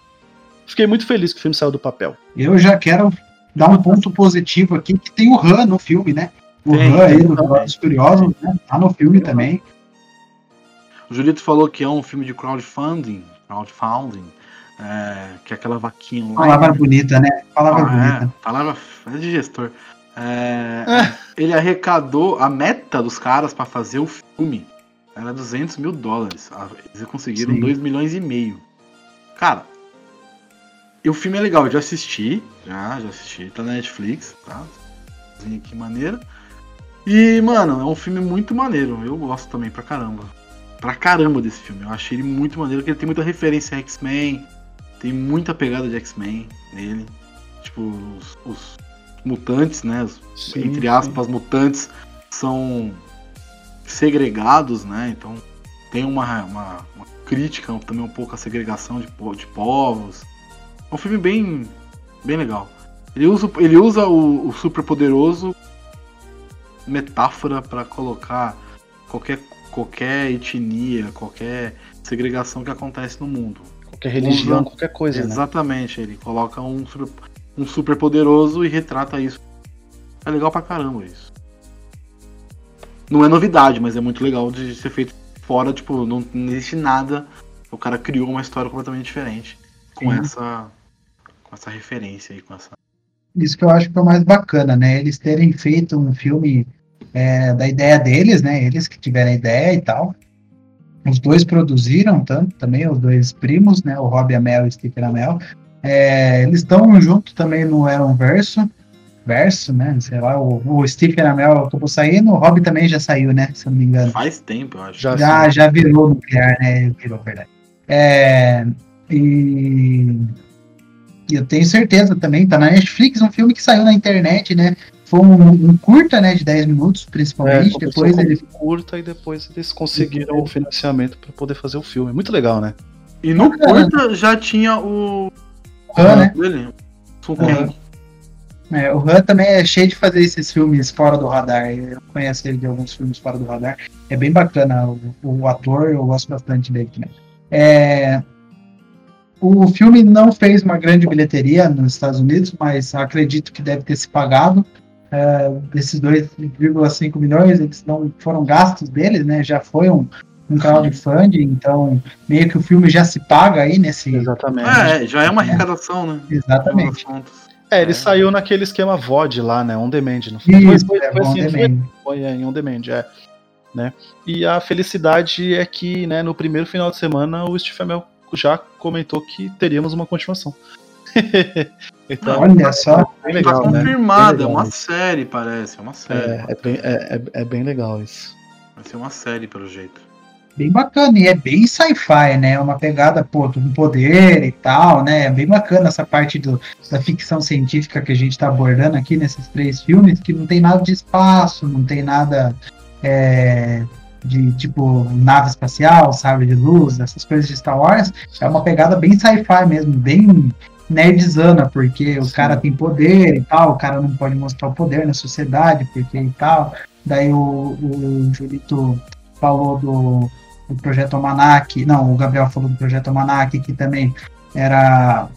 fiquei muito feliz que o filme saiu do papel. Eu já quero dar um ponto positivo aqui, que tem o Han no filme, né? O Tem, Han aí, tem do Velozes e Furiosos, né? Tá no filme também. O Julito falou que é um filme de crowdfunding, crowdfunding, é, que é aquela vaquinha lá. Palavra bonita, né? Palavra Ah, é, bonita. palavra é de gestor. É, ele arrecadou a meta dos caras pra fazer o filme. Era 200 mil dólares. Ah, Eles conseguiram Sim. 2 milhões e meio. Cara, e o filme é legal, eu já assisti. Já, já assisti. Tá na Netflix, tá? Que maneira. E, mano, é um filme muito maneiro. Eu gosto também pra caramba. Pra caramba desse filme. Eu achei ele muito maneiro, porque ele tem muita referência a X-Men. Tem muita pegada de X-Men nele. Tipo, os, os mutantes, né? Sim, entre aspas, mutantes são segregados, né? Então tem uma, uma, uma crítica também um pouco à segregação de, de povos. É um filme bem, bem legal. Ele usa, ele usa o, o super poderoso metáfora para colocar qualquer, qualquer etnia, qualquer segregação que acontece no mundo. Qualquer religião, Usa- qualquer coisa, né? Exatamente, ele coloca um super, um super poderoso e retrata isso. É legal pra caramba isso. Não é novidade, mas é muito legal de ser feito fora, tipo, não, não existe nada. O cara criou uma história completamente diferente. Com Sim. essa. Com essa referência aí, com essa. Isso que eu acho que é o mais bacana, né? Eles terem feito um filme é, da ideia deles, né? Eles que tiveram a ideia e tal. Os dois produziram tanto também, os dois primos, né? O Rob Amell e o Stephen Amell. É, eles estão junto também no Aaron Verso, Verso, né? Sei lá, o, o Stephen Amell acabou saindo, o Rob também já saiu, né? Se eu não me engano. Faz tempo, eu acho. Já- Já, já virou nuclear, né? Virou, verdade. É, e, e eu tenho certeza também, tá na Netflix, um filme que saiu na internet, né? Foi um, um curta, né? De 10 minutos, É, principalmente. começou Depois ele. curta e depois eles conseguiram o financiamento para poder fazer o filme. Muito legal, né? E no curta já tinha o. Han, né? dele, Sun Aham. Kang. É, o Han também é cheio de fazer esses filmes fora do radar. Eu conheço ele de alguns filmes fora do radar. É bem bacana. O, o ator, eu gosto bastante dele também. É, o filme não fez uma grande bilheteria nos Estados Unidos, mas acredito que deve ter se pagado. É, desses 2,5 milhões, eles não foram gastos deles, né? Já foi um, um crowdfunding, então meio que o filme já se paga aí nesse. Exatamente. É, já é uma arrecadação, né? Exatamente. No. É, ele É. saiu naquele esquema VOD lá, né? On demand, não foi? Isso, foi, é foi, bom assim, foi, também. foi é, em on demand, é. Né? E a felicidade é que, né, no primeiro final de semana, o Steve Amell já comentou que teríamos uma continuação. <laughs> então, Olha só. bem Tá legal, né? confirmada, Bem é uma isso. série, parece. É uma série. É, é, bem, é, é- é bem legal isso. Vai ser uma série, pelo jeito. Bem bacana e é bem sci-fi, né? Uma pegada pô, do poder e tal, né? É bem bacana essa parte do, da ficção científica que a gente está abordando aqui nesses três filmes, que não tem nada de espaço, não tem nada é, de tipo nave espacial, sabe, de luz, essas coisas de Star Wars. É uma pegada bem sci-fi mesmo, bem nerdzana, porque o cara tem poder e tal, o cara não pode mostrar o poder na sociedade, porque e tal. Daí o, o Julito falou do, do projeto Almanac, não, o Gabriel falou do projeto Almanac, que também era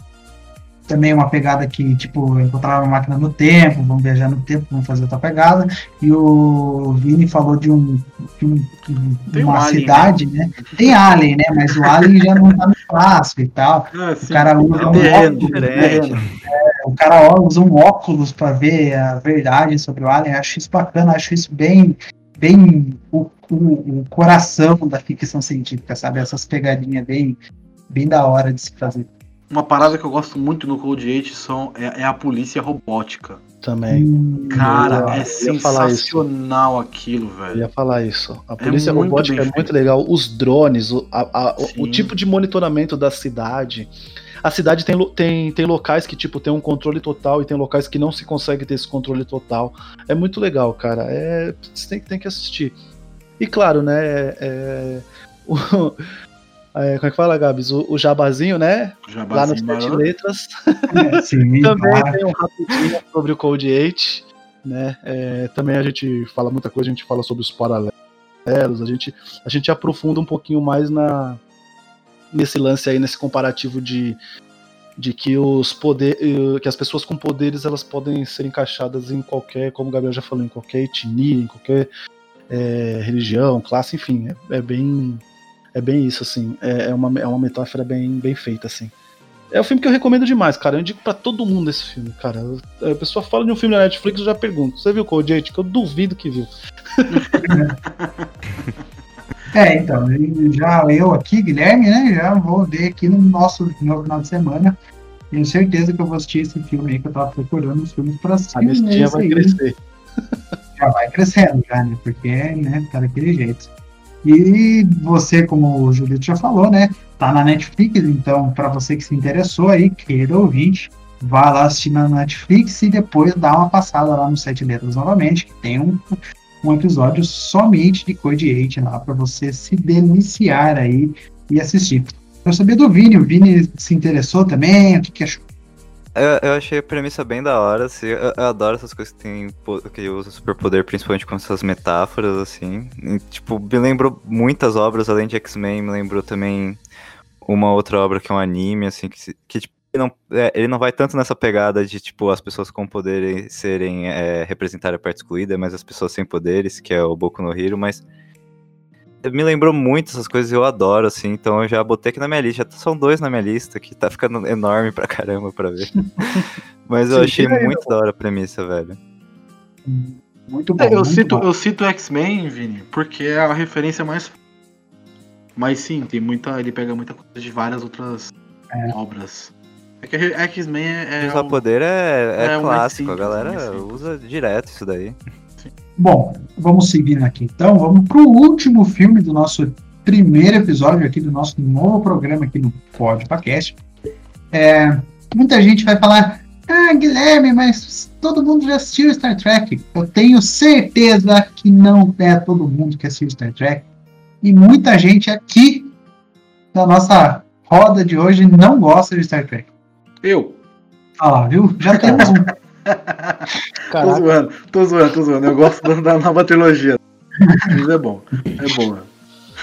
também uma pegada que, tipo, encontrar uma máquina no tempo, vamos viajar no tempo, vamos fazer outra pegada. E o Vini falou de um, de um- de Tem um uma Alien, cidade, né? Tem Alien, né? Mas o Alien já não tá no clássico e tal. Ah, O cara usa um terreno, óculos, diferente. né? o cara usa um óculos para ver a verdade sobre o Alien. Acho isso bacana, acho isso bem, bem o, o, o coração da ficção científica, sabe? Essas pegadinhas bem, bem da hora de se fazer. Uma parada que eu gosto muito no Code 8 são, é, é a polícia robótica. Também. Hum, Cara, eu é sensacional aquilo, Eu velho. ia falar isso. A polícia muito robótica é muito legal. Os drones, o, a- a- o- o tipo de monitoramento da cidade. A cidade tem, tem, tem locais que, tipo, tem um controle total e tem locais que não se consegue ter esse controle total. É muito legal, cara. É, você tem, tem que assistir. E claro, né? é- o- <laughs> é, como é que fala, Gabs? O, o jabazinho, né? Já Lá nas bate sete letras. <laughs> É, sim, <laughs> Também claro. tem um rapidinho sobre o Code 8, né? É, também a gente fala muita coisa, a gente fala sobre os paralelos, a gente, a gente aprofunda um pouquinho mais na nesse lance aí, nesse comparativo de, de que os poder, eh, que as pessoas com poderes elas podem ser encaixadas em qualquer, como o Gabriel já falou, em qualquer etnia, em qualquer eh, religião, classe, enfim, é, é bem é bem isso assim, é, é uma, é uma metáfora bem, bem feita assim. É um filme que eu recomendo demais, cara. Eu indico pra todo mundo esse filme, cara. A pessoa fala de um filme na Netflix, eu já pergunto. Você viu Code 8? Que eu duvido que viu. <laughs> É, então, já eu aqui, Guilherme, né, já vou ver aqui no nosso no final de semana. Tenho certeza que eu vou assistir esse filme aí que eu tava procurando os filmes pra assistir. A listinha né, vai aí crescer. Já vai crescendo, já, né? Porque, né, tá daquele jeito. E você, como o Julito já falou, né, tá na Netflix, então, pra você que se interessou aí, querido ouvinte, vá lá assistir na Netflix e depois dá uma passada lá no Sete Letras novamente, que tem um, um episódio somente de Code 8 lá pra você se deliciar aí e assistir. Eu sabia do Vini, o Vini se interessou também, o que, que achou? Eu, eu achei a premissa bem da hora, assim. Eu, eu adoro essas coisas que tem que usa superpoder, principalmente com essas metáforas, assim. E, tipo, me lembrou muitas obras, além de X-Men, me lembrou também uma outra obra que é um anime, assim, que, que tipo, não, é, ele não vai tanto nessa pegada de, tipo, as pessoas com poderes serem é, representar a parte excluída, mas as pessoas sem poderes, que é o Boku no Hero, mas me lembrou muito essas coisas e eu adoro, assim, então eu já botei aqui na minha lista. Já são dois na minha lista, que tá ficando enorme pra caramba pra ver. <laughs> Mas eu Sim, achei aí, muito da hora a premissa, velho. Muito bom. É, eu, muito cito, bom. eu cito X-Men, Vini, porque é a referência mais. Mas sim, tem muita. Ele pega muita coisa de várias outras É. obras. É que a X-Men é. é Usar o- poder é, é é clássico, a simples, galera usa direto isso daí. Bom, vamos seguindo aqui então. Vamos pro último filme do nosso primeiro episódio aqui do nosso novo programa aqui no Podcast. É, muita gente vai falar: Ah, Guilherme, mas todo mundo já assistiu Star Trek. Eu tenho certeza que não é todo mundo que assistiu Star Trek. E muita gente aqui da nossa roda de hoje não gosta de Star Trek. Eu. Ah lá, viu? Já temos um. <laughs> Tô zoando, tô zoando, tô zoando. Eu gosto da, da nova trilogia. Mas é bom. É bom.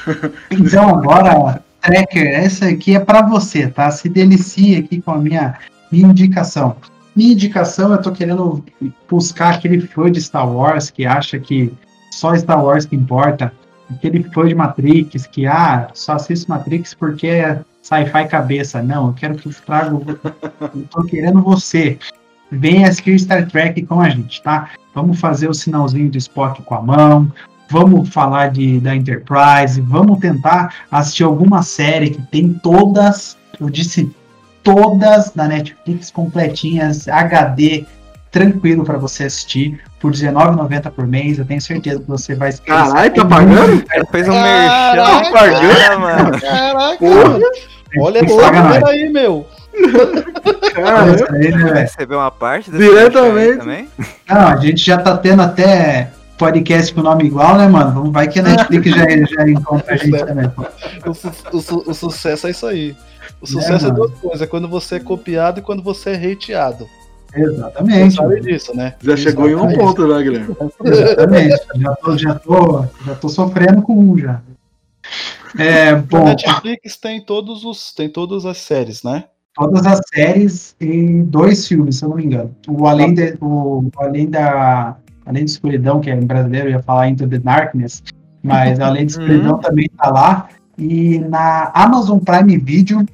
<laughs> Então, agora, Tracker, essa aqui é pra você, tá? Se delicie aqui com a minha, minha indicação. Minha indicação, eu tô querendo buscar aquele fã de Star Wars que acha que só Star Wars que importa. Aquele fã de Matrix que, ah, só assiste Matrix porque é sci-fi cabeça. Não, eu quero que eu trago. Eu tô querendo você. Venha assistir Star Trek com a gente, tá? Vamos fazer o sinalzinho de Spock com a mão, vamos falar de, da Enterprise, vamos tentar assistir alguma série que tem todas, eu disse todas da Netflix completinhas, HD, tranquilo para você assistir por R$19,90 por mês. Eu tenho certeza que você vai esquecer. Caralho, tá pagando? O cara fez um merchan, cara, mano. caraca! Porra. Olha nós. aí, meu. Caramba. Né, Vai receber uma parte desse Diretamente. também? Não, a gente já tá tendo até podcast com nome igual, né, mano? Vamos, vai que a Netflix já, já encontra a gente também. <laughs> pô. O, su- o su- o sucesso é isso aí. O sucesso é, mano. duas coisas: é quando você é copiado e quando você é hateado. Você Exatamente. sabe disso, né? Já chegou em um Exatamente. ponto, né, Guilherme? Exatamente. Já tô, já, tô, já tô sofrendo com um já. É, <laughs> Na bom, Netflix tem todos os tem todas as séries, né? todas as séries e dois filmes, se eu não me engano. O Além, de, o, Além da Além de Escuridão, que é em brasileiro, eu ia falar Into the Darkness, mas <laughs> Além de Escuridão também tá lá. E na Amazon Prime Video.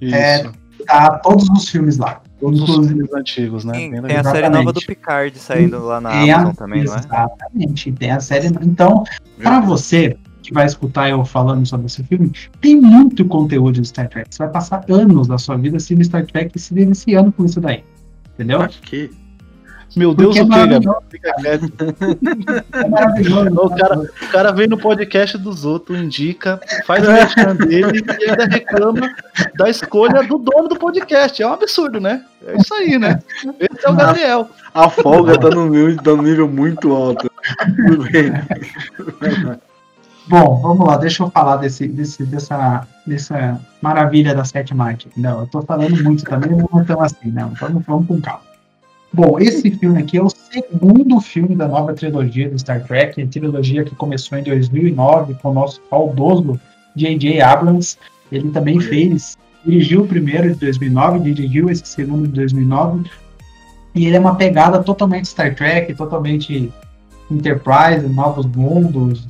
É, tá todos os filmes lá. Todos os filmes antigos, né? Tem, a série nova do. Picard saindo lá na Tem a- Amazon também, não é? Exatamente, tem a série. Então, para você que vai escutar eu falando sobre esse filme, tem muito conteúdo de Star Trek. Você vai passar anos da sua vida assistindo Star Trek e se deliciando com isso daí. Entendeu? Pra quê? Meu Deus, Porque é o que, Gabriel? maravilhoso, Fica quieto. é maravilhoso. O cara, o cara vem no podcast dos outros, indica, faz o merchan dele e ainda reclama da escolha do dono do podcast. É um absurdo, né? É isso aí, né? Esse é o Gabriel. A folga tá no nível, tá no nível muito alto. Tudo bem. Bom, vamos lá, deixa eu falar desse, desse, dessa, dessa maravilha da sétima arte. Não, eu tô falando muito também, não é tão assim, não. Vamos, vamos com calma. Bom, esse filme aqui é o segundo filme da nova trilogia do Star Trek, a trilogia que começou em 2009 com o nosso saudoso J.J. Abrams. Ele também fez, dirigiu o primeiro de 2009, dirigiu esse segundo de 2009, e ele é uma pegada totalmente Star Trek, totalmente Enterprise, novos mundos.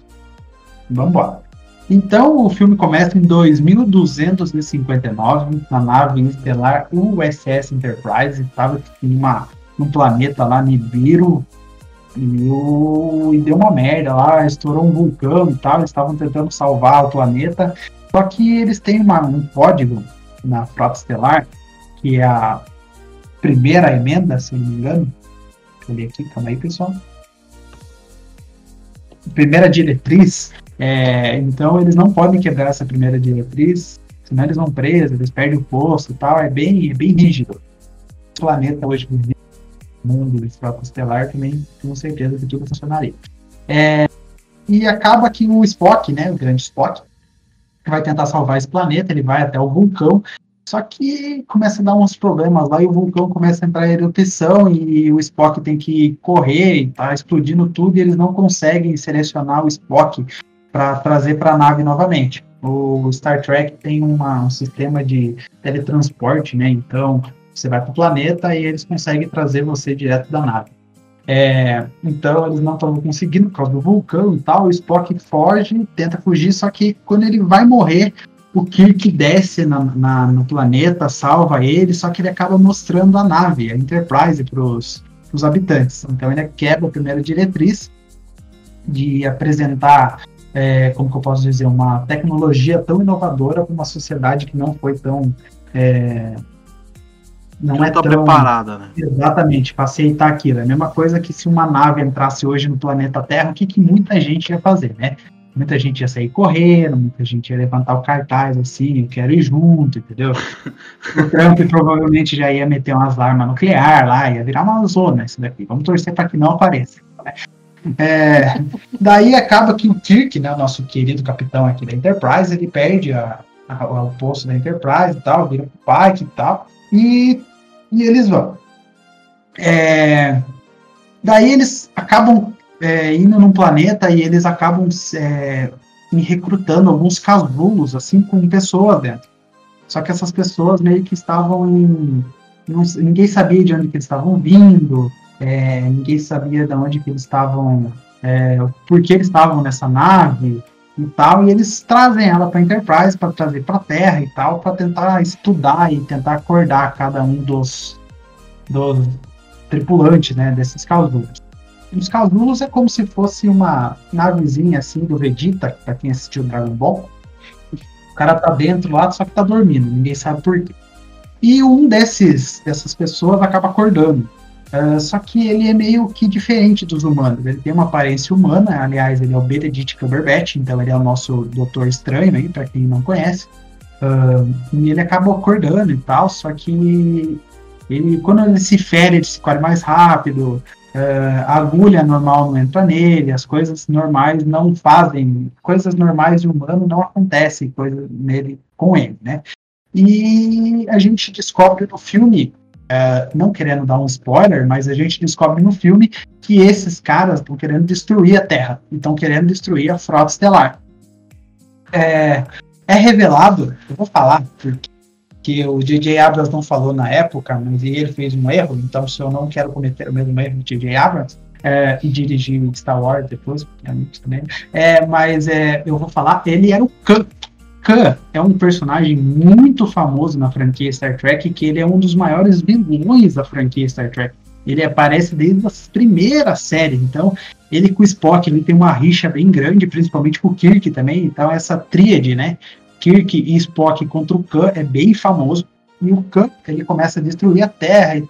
Vamos embora. Então o filme começa em 2259, na nave estelar USS Enterprise, estava em uma, um planeta lá, Nibiru, e, o, e deu uma merda lá, estourou um vulcão e tal, eles estavam tentando salvar o planeta, só que eles têm uma, um código na Frota Estelar, que é a primeira emenda, se não me engano. Deixa eu aqui, calma aí, pessoal. Primeira diretriz. É, então eles não podem quebrar essa primeira diretriz, senão eles vão presos, eles perdem o posto e tal. É bem, é bem rígido. O planeta hoje, o mundo estelar, também tenho certeza que tudo funcionaria. É, e acaba que o Spock, né, o grande Spock, vai tentar salvar esse planeta, ele vai até o vulcão, só que começa a dar uns problemas lá e o vulcão começa a entrar em erupção e o Spock tem que correr tá explodindo tudo e eles não conseguem selecionar o Spock para trazer para a nave novamente. O Star Trek tem uma, um sistema de teletransporte, né? Então você vai para o planeta e eles conseguem trazer você direto da nave. É, então eles não estão conseguindo por causa do vulcão e tal. O Spock foge, tenta fugir, só que quando ele vai morrer, o Kirk desce na, na, no planeta, salva ele, só que ele acaba mostrando a nave, a Enterprise, para os habitantes. Então ele quebra a primeira diretriz de apresentar, é, como que eu posso dizer, uma tecnologia tão inovadora para uma sociedade que não foi tão é, não, é tá tão preparada, né? Exatamente, para aceitar aquilo. É a mesma coisa que se uma nave entrasse hoje no planeta Terra, o que, que muita gente ia fazer, né? Muita gente ia sair correndo, muita gente ia levantar o cartaz assim, eu quero ir junto, entendeu? <laughs> o Trump provavelmente já ia meter umas armas nucleares lá, ia virar uma zona isso daqui. Vamos torcer para que não apareça. Né? É, daí acaba que o Kirk, né, o nosso querido capitão aqui da Enterprise, ele perde a, a, o posto da Enterprise e tal, vira pro Pike e tal, e e eles vão. É, daí eles acabam é, indo num planeta e eles acabam é, recrutando alguns casulos, assim, com pessoas dentro. Só que essas pessoas meio que estavam em. Não, ninguém sabia de onde que eles estavam vindo, é, ninguém sabia de onde que eles estavam. É, por que eles estavam nessa nave e tal, e eles trazem ela para Enterprise para trazer para Terra e tal, para tentar estudar e tentar acordar cada um dos, dos tripulantes, né, desses casulos. Os casulos é como se fosse uma navezinha assim do Vegeta, para quem assistiu Dragon Ball. O cara tá dentro lá, só que tá dormindo, ninguém sabe por quê. E um desses dessas pessoas acaba acordando. Uh, só que ele é meio que diferente dos humanos. Ele tem uma aparência humana, aliás, ele é o Benedict Cumberbatch, então ele é o nosso Doutor Estranho aí, para quem não conhece. Uh, e ele acaba acordando e tal, só que ele, quando ele se fere, ele se corre mais rápido, uh, a agulha normal não entra nele, as coisas normais não fazem, coisas normais de humano não acontecem coisa nele com ele, né? E a gente descobre no filme é, não querendo dar um spoiler, mas a gente descobre no filme que esses caras estão querendo destruir a Terra, estão querendo destruir a frota estelar. É, é revelado, eu vou falar, porque o J.J. Abrams não falou na época, mas ele fez um erro, então se eu não quero cometer o mesmo erro de J.J. Abrams, é, e dirigir Star Wars depois, amigos também, é, mas é, eu vou falar, ele era o Khan, Khan é um personagem muito famoso na franquia Star Trek, que ele é um dos maiores vilões da franquia Star Trek. Ele aparece desde as primeiras séries, então ele com o Spock ele tem uma rixa bem grande, principalmente com o Kirk também. Então essa tríade, né, Kirk e Spock contra o Khan é bem famoso. E o Khan ele começa a destruir a Terra e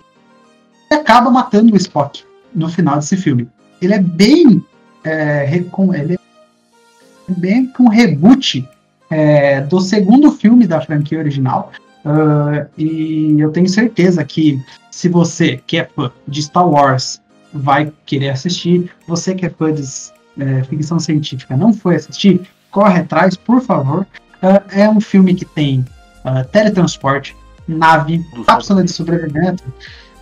acaba matando o Spock no final desse filme. Ele é bem é, ele é bem com um reboot é, do segundo filme da franquia original. Uh, e eu tenho certeza que se você que é fã de Star Wars vai querer assistir, você que é fã de, é, ficção científica não foi assistir, corre atrás, por favor. Uh, é um filme que tem uh, teletransporte, nave, cápsula de sobrevivimento.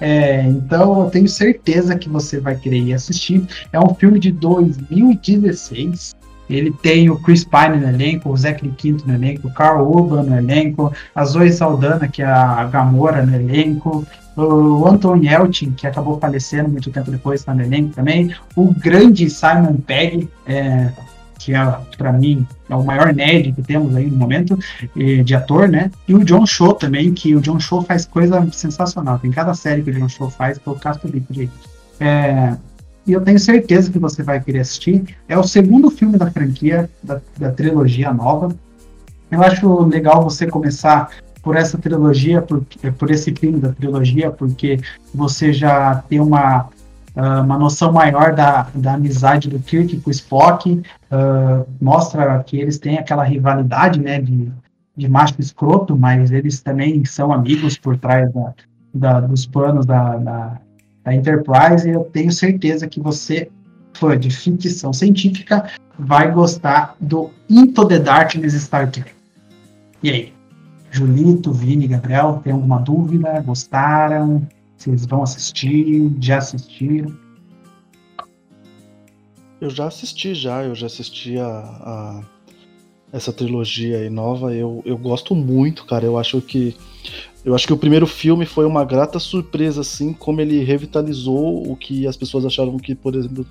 É, então eu tenho certeza que você vai querer ir assistir. É um filme de 2016. Ele tem o Chris Pine no elenco, o Zachary Quinto no elenco, o Carl Urban no elenco, a Zoe Saldana, que é a Gamora no elenco, o Anton Yelchin, que acabou falecendo muito tempo depois, está no elenco também, o grande Simon Pegg, é, que é, para mim, é o maior nerd que temos aí no momento, de ator, né? E o John Cho também, que o John Cho faz coisa sensacional. Tem cada série que o John Cho faz que eu casto o bico de é, E eu tenho certeza que você vai querer assistir. É o segundo filme da franquia, da, da trilogia nova. Eu acho legal você começar por essa trilogia, por, por esse filme da trilogia, porque você já tem uma uh, uma noção maior da, da amizade do Kirk com o Spock, uh, mostra que eles têm aquela rivalidade, né, de, de macho escroto, mas eles também são amigos por trás da, da dos planos da, da, da Enterprise, eu tenho certeza que você, fã de ficção científica, vai gostar do Into the Darkness Star Trek. E aí? Julito, Vini, Gabriel, tem alguma dúvida? Gostaram? Vocês vão assistir? Já assistiram? Eu já assisti, já. Eu já assisti a, a essa trilogia aí nova. Eu, eu gosto muito, cara. Eu acho que eu acho que o primeiro filme foi uma grata surpresa, assim, como ele revitalizou o que as pessoas achavam que, por exemplo,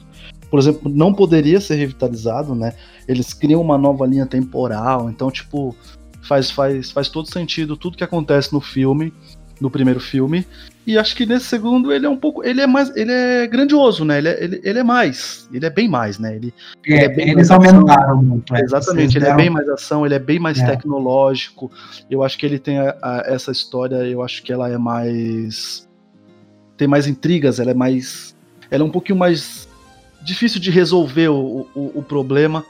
por exemplo, não poderia ser revitalizado, né? Eles criam uma nova linha temporal, então, tipo, faz, faz, faz todo sentido tudo que acontece no filme no primeiro filme. E acho que nesse segundo ele é um pouco. Ele é mais. Ele é grandioso, né? Ele é, ele, ele é mais. Ele é bem mais, né? Ele, é, ele é bem eles aumentaram muito. É, Exatamente, ele deram... é bem mais ação, ele é bem mais é. tecnológico. Eu acho que ele tem a, a, essa história, eu acho que ela é mais. Tem mais intrigas, ela é mais. Ela é um pouquinho mais difícil de resolver o, o, o problema,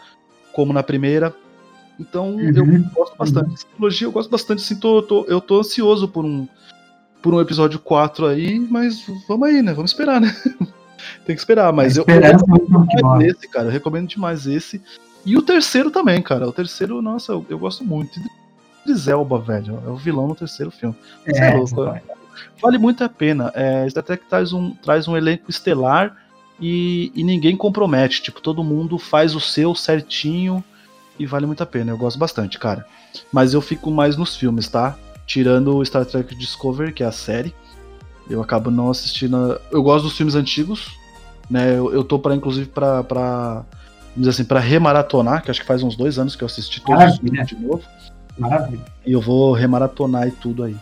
como na primeira. Então uhum. eu gosto bastante. Essa trilogia eu gosto bastante, assim, tô, tô, eu tô ansioso por um por um episódio 4 aí, mas vamos aí, né? Vamos esperar, né? <laughs> Tem que esperar, mas eu, eu recomendo esse, cara. Eu recomendo demais esse. E o terceiro também, cara. O terceiro, nossa, eu, eu gosto muito. De Zelba, velho. É o vilão no terceiro filme. É, é louco. É. Vale muito a pena. É, Star Trek traz um, traz um elenco estelar e, e ninguém compromete. Tipo, todo mundo faz o seu certinho e vale muito a pena. Eu gosto bastante, cara. Mas eu fico mais nos filmes, tá? Tirando o Star Trek Discovery, que é a série. Eu acabo não assistindo. Eu gosto dos filmes antigos, né? Eu, eu tô para inclusive para para dizer assim, para remaratonar, que acho que faz uns dois anos que eu assisti todos Maravilha. os filmes de novo. Maravilha. E eu vou remaratonar e tudo aí.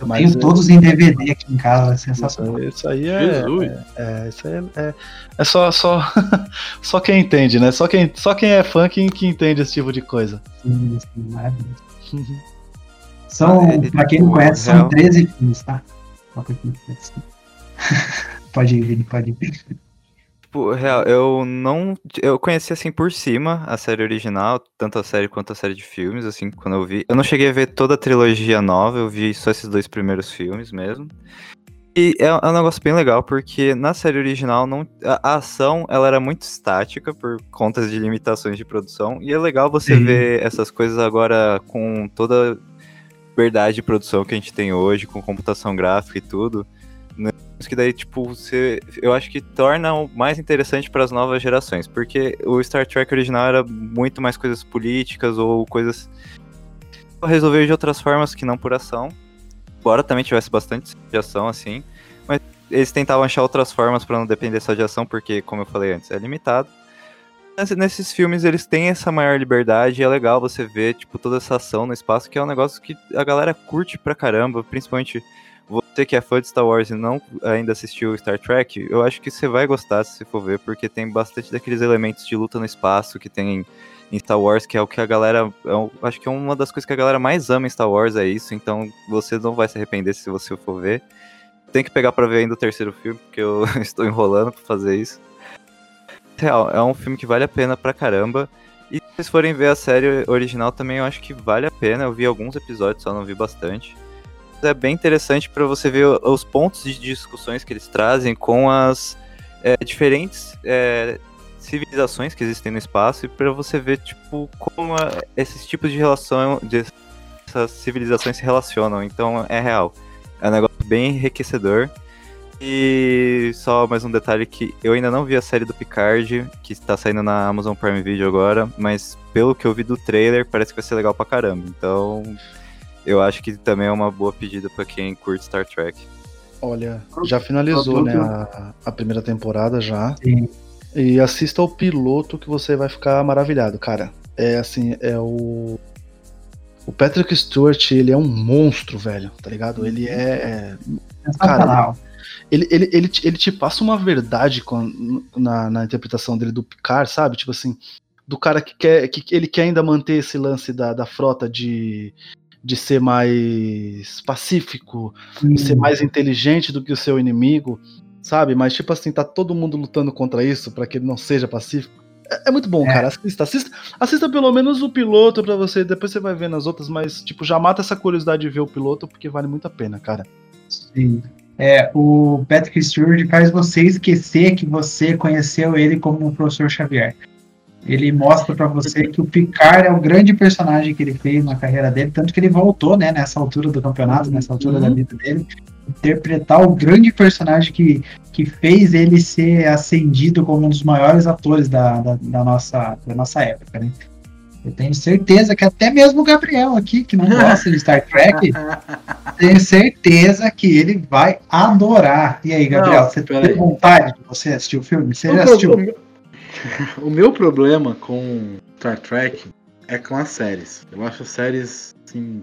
Eu Mas tenho é... todos em DVD aqui em casa, é sensacional. Isso, aí é. Jesus. É, é, isso aí é, é, é, só, só, <laughs> só quem entende, né? Só quem, só quem é fã que, que entende esse tipo de coisa. Sim, sim, maravilha. <laughs> São, ah, pra quem não conhece, são 13 filmes, tá? pode ir, pode ir. Tipo, real, eu não. Eu conheci assim por cima a série original, tanto a série quanto a série de filmes, assim, quando eu vi. Eu não cheguei a ver toda a trilogia nova, eu vi só esses dois primeiros filmes mesmo. E é, é um negócio bem legal, porque na série original não, a, ação ela era muito estática por conta de limitações de produção. E é legal você uhum. ver essas coisas agora com toda liberdade de produção que a gente tem hoje, com computação gráfica e tudo, né? que daí, tipo, você, eu acho que torna mais interessante para as novas gerações, porque o Star Trek original era muito mais coisas políticas ou coisas resolver de outras formas que não por ação, embora também tivesse bastante de ação, assim, mas eles tentavam achar outras formas para não depender só de ação, porque, como eu falei antes, é limitado nesses filmes eles têm essa maior liberdade e é legal você ver, tipo, toda essa ação no espaço, que é um negócio que a galera curte pra caramba, principalmente você que é fã de Star Wars e não ainda assistiu Star Trek, eu acho que você vai gostar se for ver, porque tem bastante daqueles elementos de luta no espaço que tem em Star Wars, que é o que a galera. É acho que é uma das coisas que a galera mais ama em Star Wars, é isso, então você não vai se arrepender se você for ver. Tem que pegar pra ver ainda o terceiro filme, porque eu <laughs> estou enrolando pra fazer isso real, é um filme que vale a pena pra caramba. E se vocês forem ver a série original também, eu acho que vale a pena. Eu vi alguns episódios, só não vi bastante. É bem interessante para você ver os pontos de discussões que eles trazem com as é, diferentes é, civilizações que existem no espaço e para você ver tipo como a- esses tipos de relação de essas civilizações se relacionam. Então é real. É um negócio bem enriquecedor. E só mais um detalhe que eu ainda não vi a série do Picard, que está saindo na Amazon Prime Video agora, mas pelo que eu vi do trailer, parece que vai ser legal pra caramba. Então, eu acho que também é uma boa pedida pra quem curte Star Trek. Olha, já finalizou, né, a, a primeira temporada já. Sim. E assista o piloto que você vai ficar maravilhado, cara. É assim, é o. O Patrick Stewart, ele é um monstro, velho, tá ligado? Ele é. Sensacional. Ele, ele, ele, te- ele te passa uma verdade com- na, na interpretação dele do Picard, sabe? Tipo assim, do cara que quer. que ele quer ainda manter esse lance da, da frota de, de ser mais pacífico, de ser mais inteligente do que o seu inimigo, sabe? Mas, tipo assim, tá todo mundo lutando contra isso pra que ele não seja pacífico. É, é muito bom, É. cara. Assista, assista, assista pelo menos o piloto pra você, depois você vai vendo as outras, mas, tipo, já mata essa curiosidade de ver o piloto, porque vale muito a pena, cara. Sim. É, o Patrick Stewart faz você esquecer que você conheceu ele como o professor Xavier. Ele mostra pra você que o Picard é o grande personagem que ele fez na carreira dele, tanto que ele voltou, né, nessa altura do campeonato, nessa altura Uhum. da vida dele, interpretar o grande personagem que, que fez ele ser ascendido como um dos maiores atores da, da, da nossa, da nossa época, né? Eu tenho certeza que até mesmo o Gabriel aqui, que não gosta de Star Trek, <laughs> tenho certeza que ele vai adorar. E aí, Gabriel, Não, você tem vontade de você assistir o filme? Você O, já assistiu? o meu- <laughs> o meu problema com Star Trek é com as séries. Eu acho as séries, assim,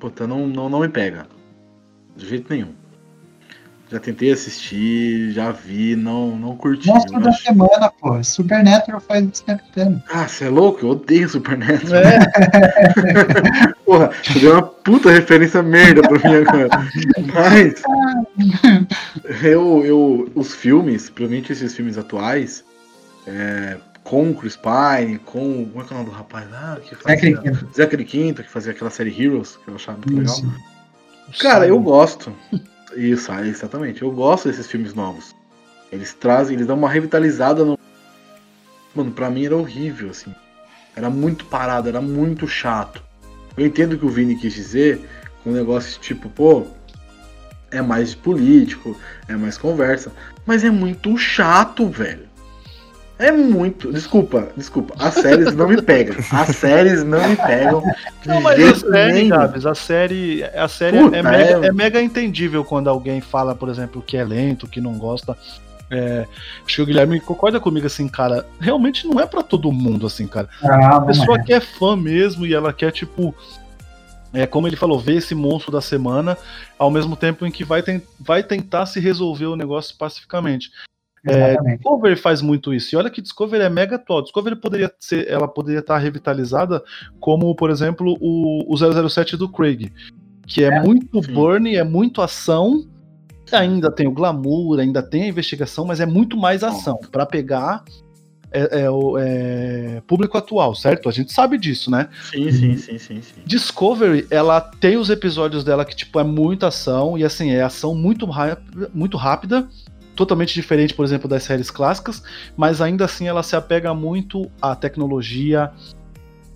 puta, não, não, não me pega. De jeito nenhum. Já tentei assistir, já vi, não, não curti. Monstro da acho- semana, pô. Supernatural faz isso todo. Ah, você é louco? Eu odeio Supernatural. É, <laughs> Porra, você deu uma puta referência merda pra mim agora. Mas. Eu, eu. Os filmes, principalmente esses filmes atuais, é, com o Chris Pine, com. Como é que é o nome do rapaz? Ah, que Zachary fazia. Zachary Quinto, que fazia aquela série Heroes, que eu achava muito legal. Cara, eu gosto. Isso, exatamente. Eu gosto desses filmes novos. Eles trazem, eles dão uma revitalizada no. Mano, pra mim era horrível, assim. Era muito parado, era muito chato. Eu entendo o que o Vini quis dizer com um negócio tipo, pô, é mais político, é mais conversa. Mas é muito chato, velho. É muito. Desculpa, desculpa. As séries não me pegam. As séries não me pegam. De Não, mas a série. Gabs, a série, a série Puta, é, mega, é- é mega entendível quando alguém fala, por exemplo, que é lento, que não gosta. É, acho que o Guilherme concorda comigo assim, cara. Realmente não é pra todo mundo assim, cara. Ah, A pessoa é. que é fã mesmo e ela quer, tipo. É como ele falou, ver esse monstro da semana, ao mesmo tempo em que vai, ten- vai tentar se resolver o negócio pacificamente. É. Discovery faz muito isso. E olha que Discovery é mega atual. Discovery poderia ser, ela poderia estar revitalizada como, por exemplo, o, o 007 do Craig, que é, É, muito sim. burn, é muito ação. Ainda tem o glamour, ainda tem a investigação, mas é muito mais ação Pra pegar é, é o é, público atual, certo? A gente sabe disso, né? Sim, sim, sim, sim, sim. Discovery, ela tem os episódios dela que, tipo, é muita ação, e assim, é ação muito, muito rápida, totalmente diferente, por exemplo, das séries clássicas, mas ainda assim ela se apega muito à tecnologia,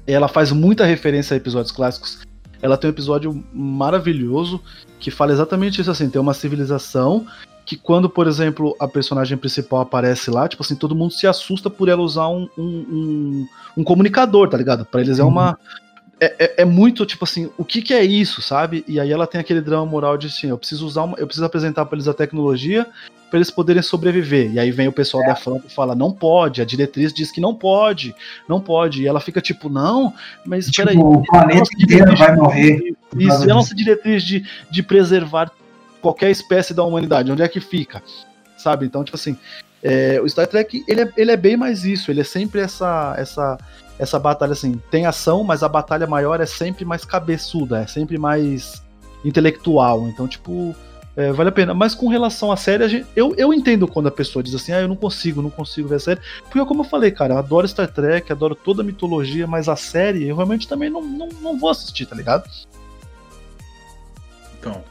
ela faz muita referência a episódios clássicos. Ela tem um episódio maravilhoso que fala exatamente isso, assim, tem uma civilização que quando, por exemplo, a personagem principal aparece lá, tipo assim, todo mundo se assusta por ela usar um, um, um, um comunicador, tá ligado? Pra eles é Uhum. uma, é, é- é muito tipo assim, o que que é isso, sabe? E aí ela tem aquele drama moral de assim, eu preciso usar uma, eu preciso apresentar para eles a tecnologia para eles poderem sobreviver. E aí vem o pessoal da frota e fala, não pode, a diretriz diz que não pode, não pode. E ela fica tipo, não, mas Tipo, peraí. o planeta inteiro vai morrer Isso, e a nossa diretriz de, de preservar qualquer espécie da humanidade, onde é que fica? Sabe? Então, tipo assim, é, o Star Trek, ele é, ele é bem mais isso, ele é sempre essa, essa, essa batalha, assim, tem ação, mas a batalha maior é sempre mais cabeçuda, é sempre mais intelectual, então, tipo, é, vale a pena. Mas com relação à série, a gente- eu, eu entendo quando a pessoa diz assim, ah, eu não consigo, não consigo ver a série, porque como eu falei, cara, eu adoro Star Trek, adoro toda a mitologia, mas a série eu realmente também não, não, não vou assistir, tá ligado? Então,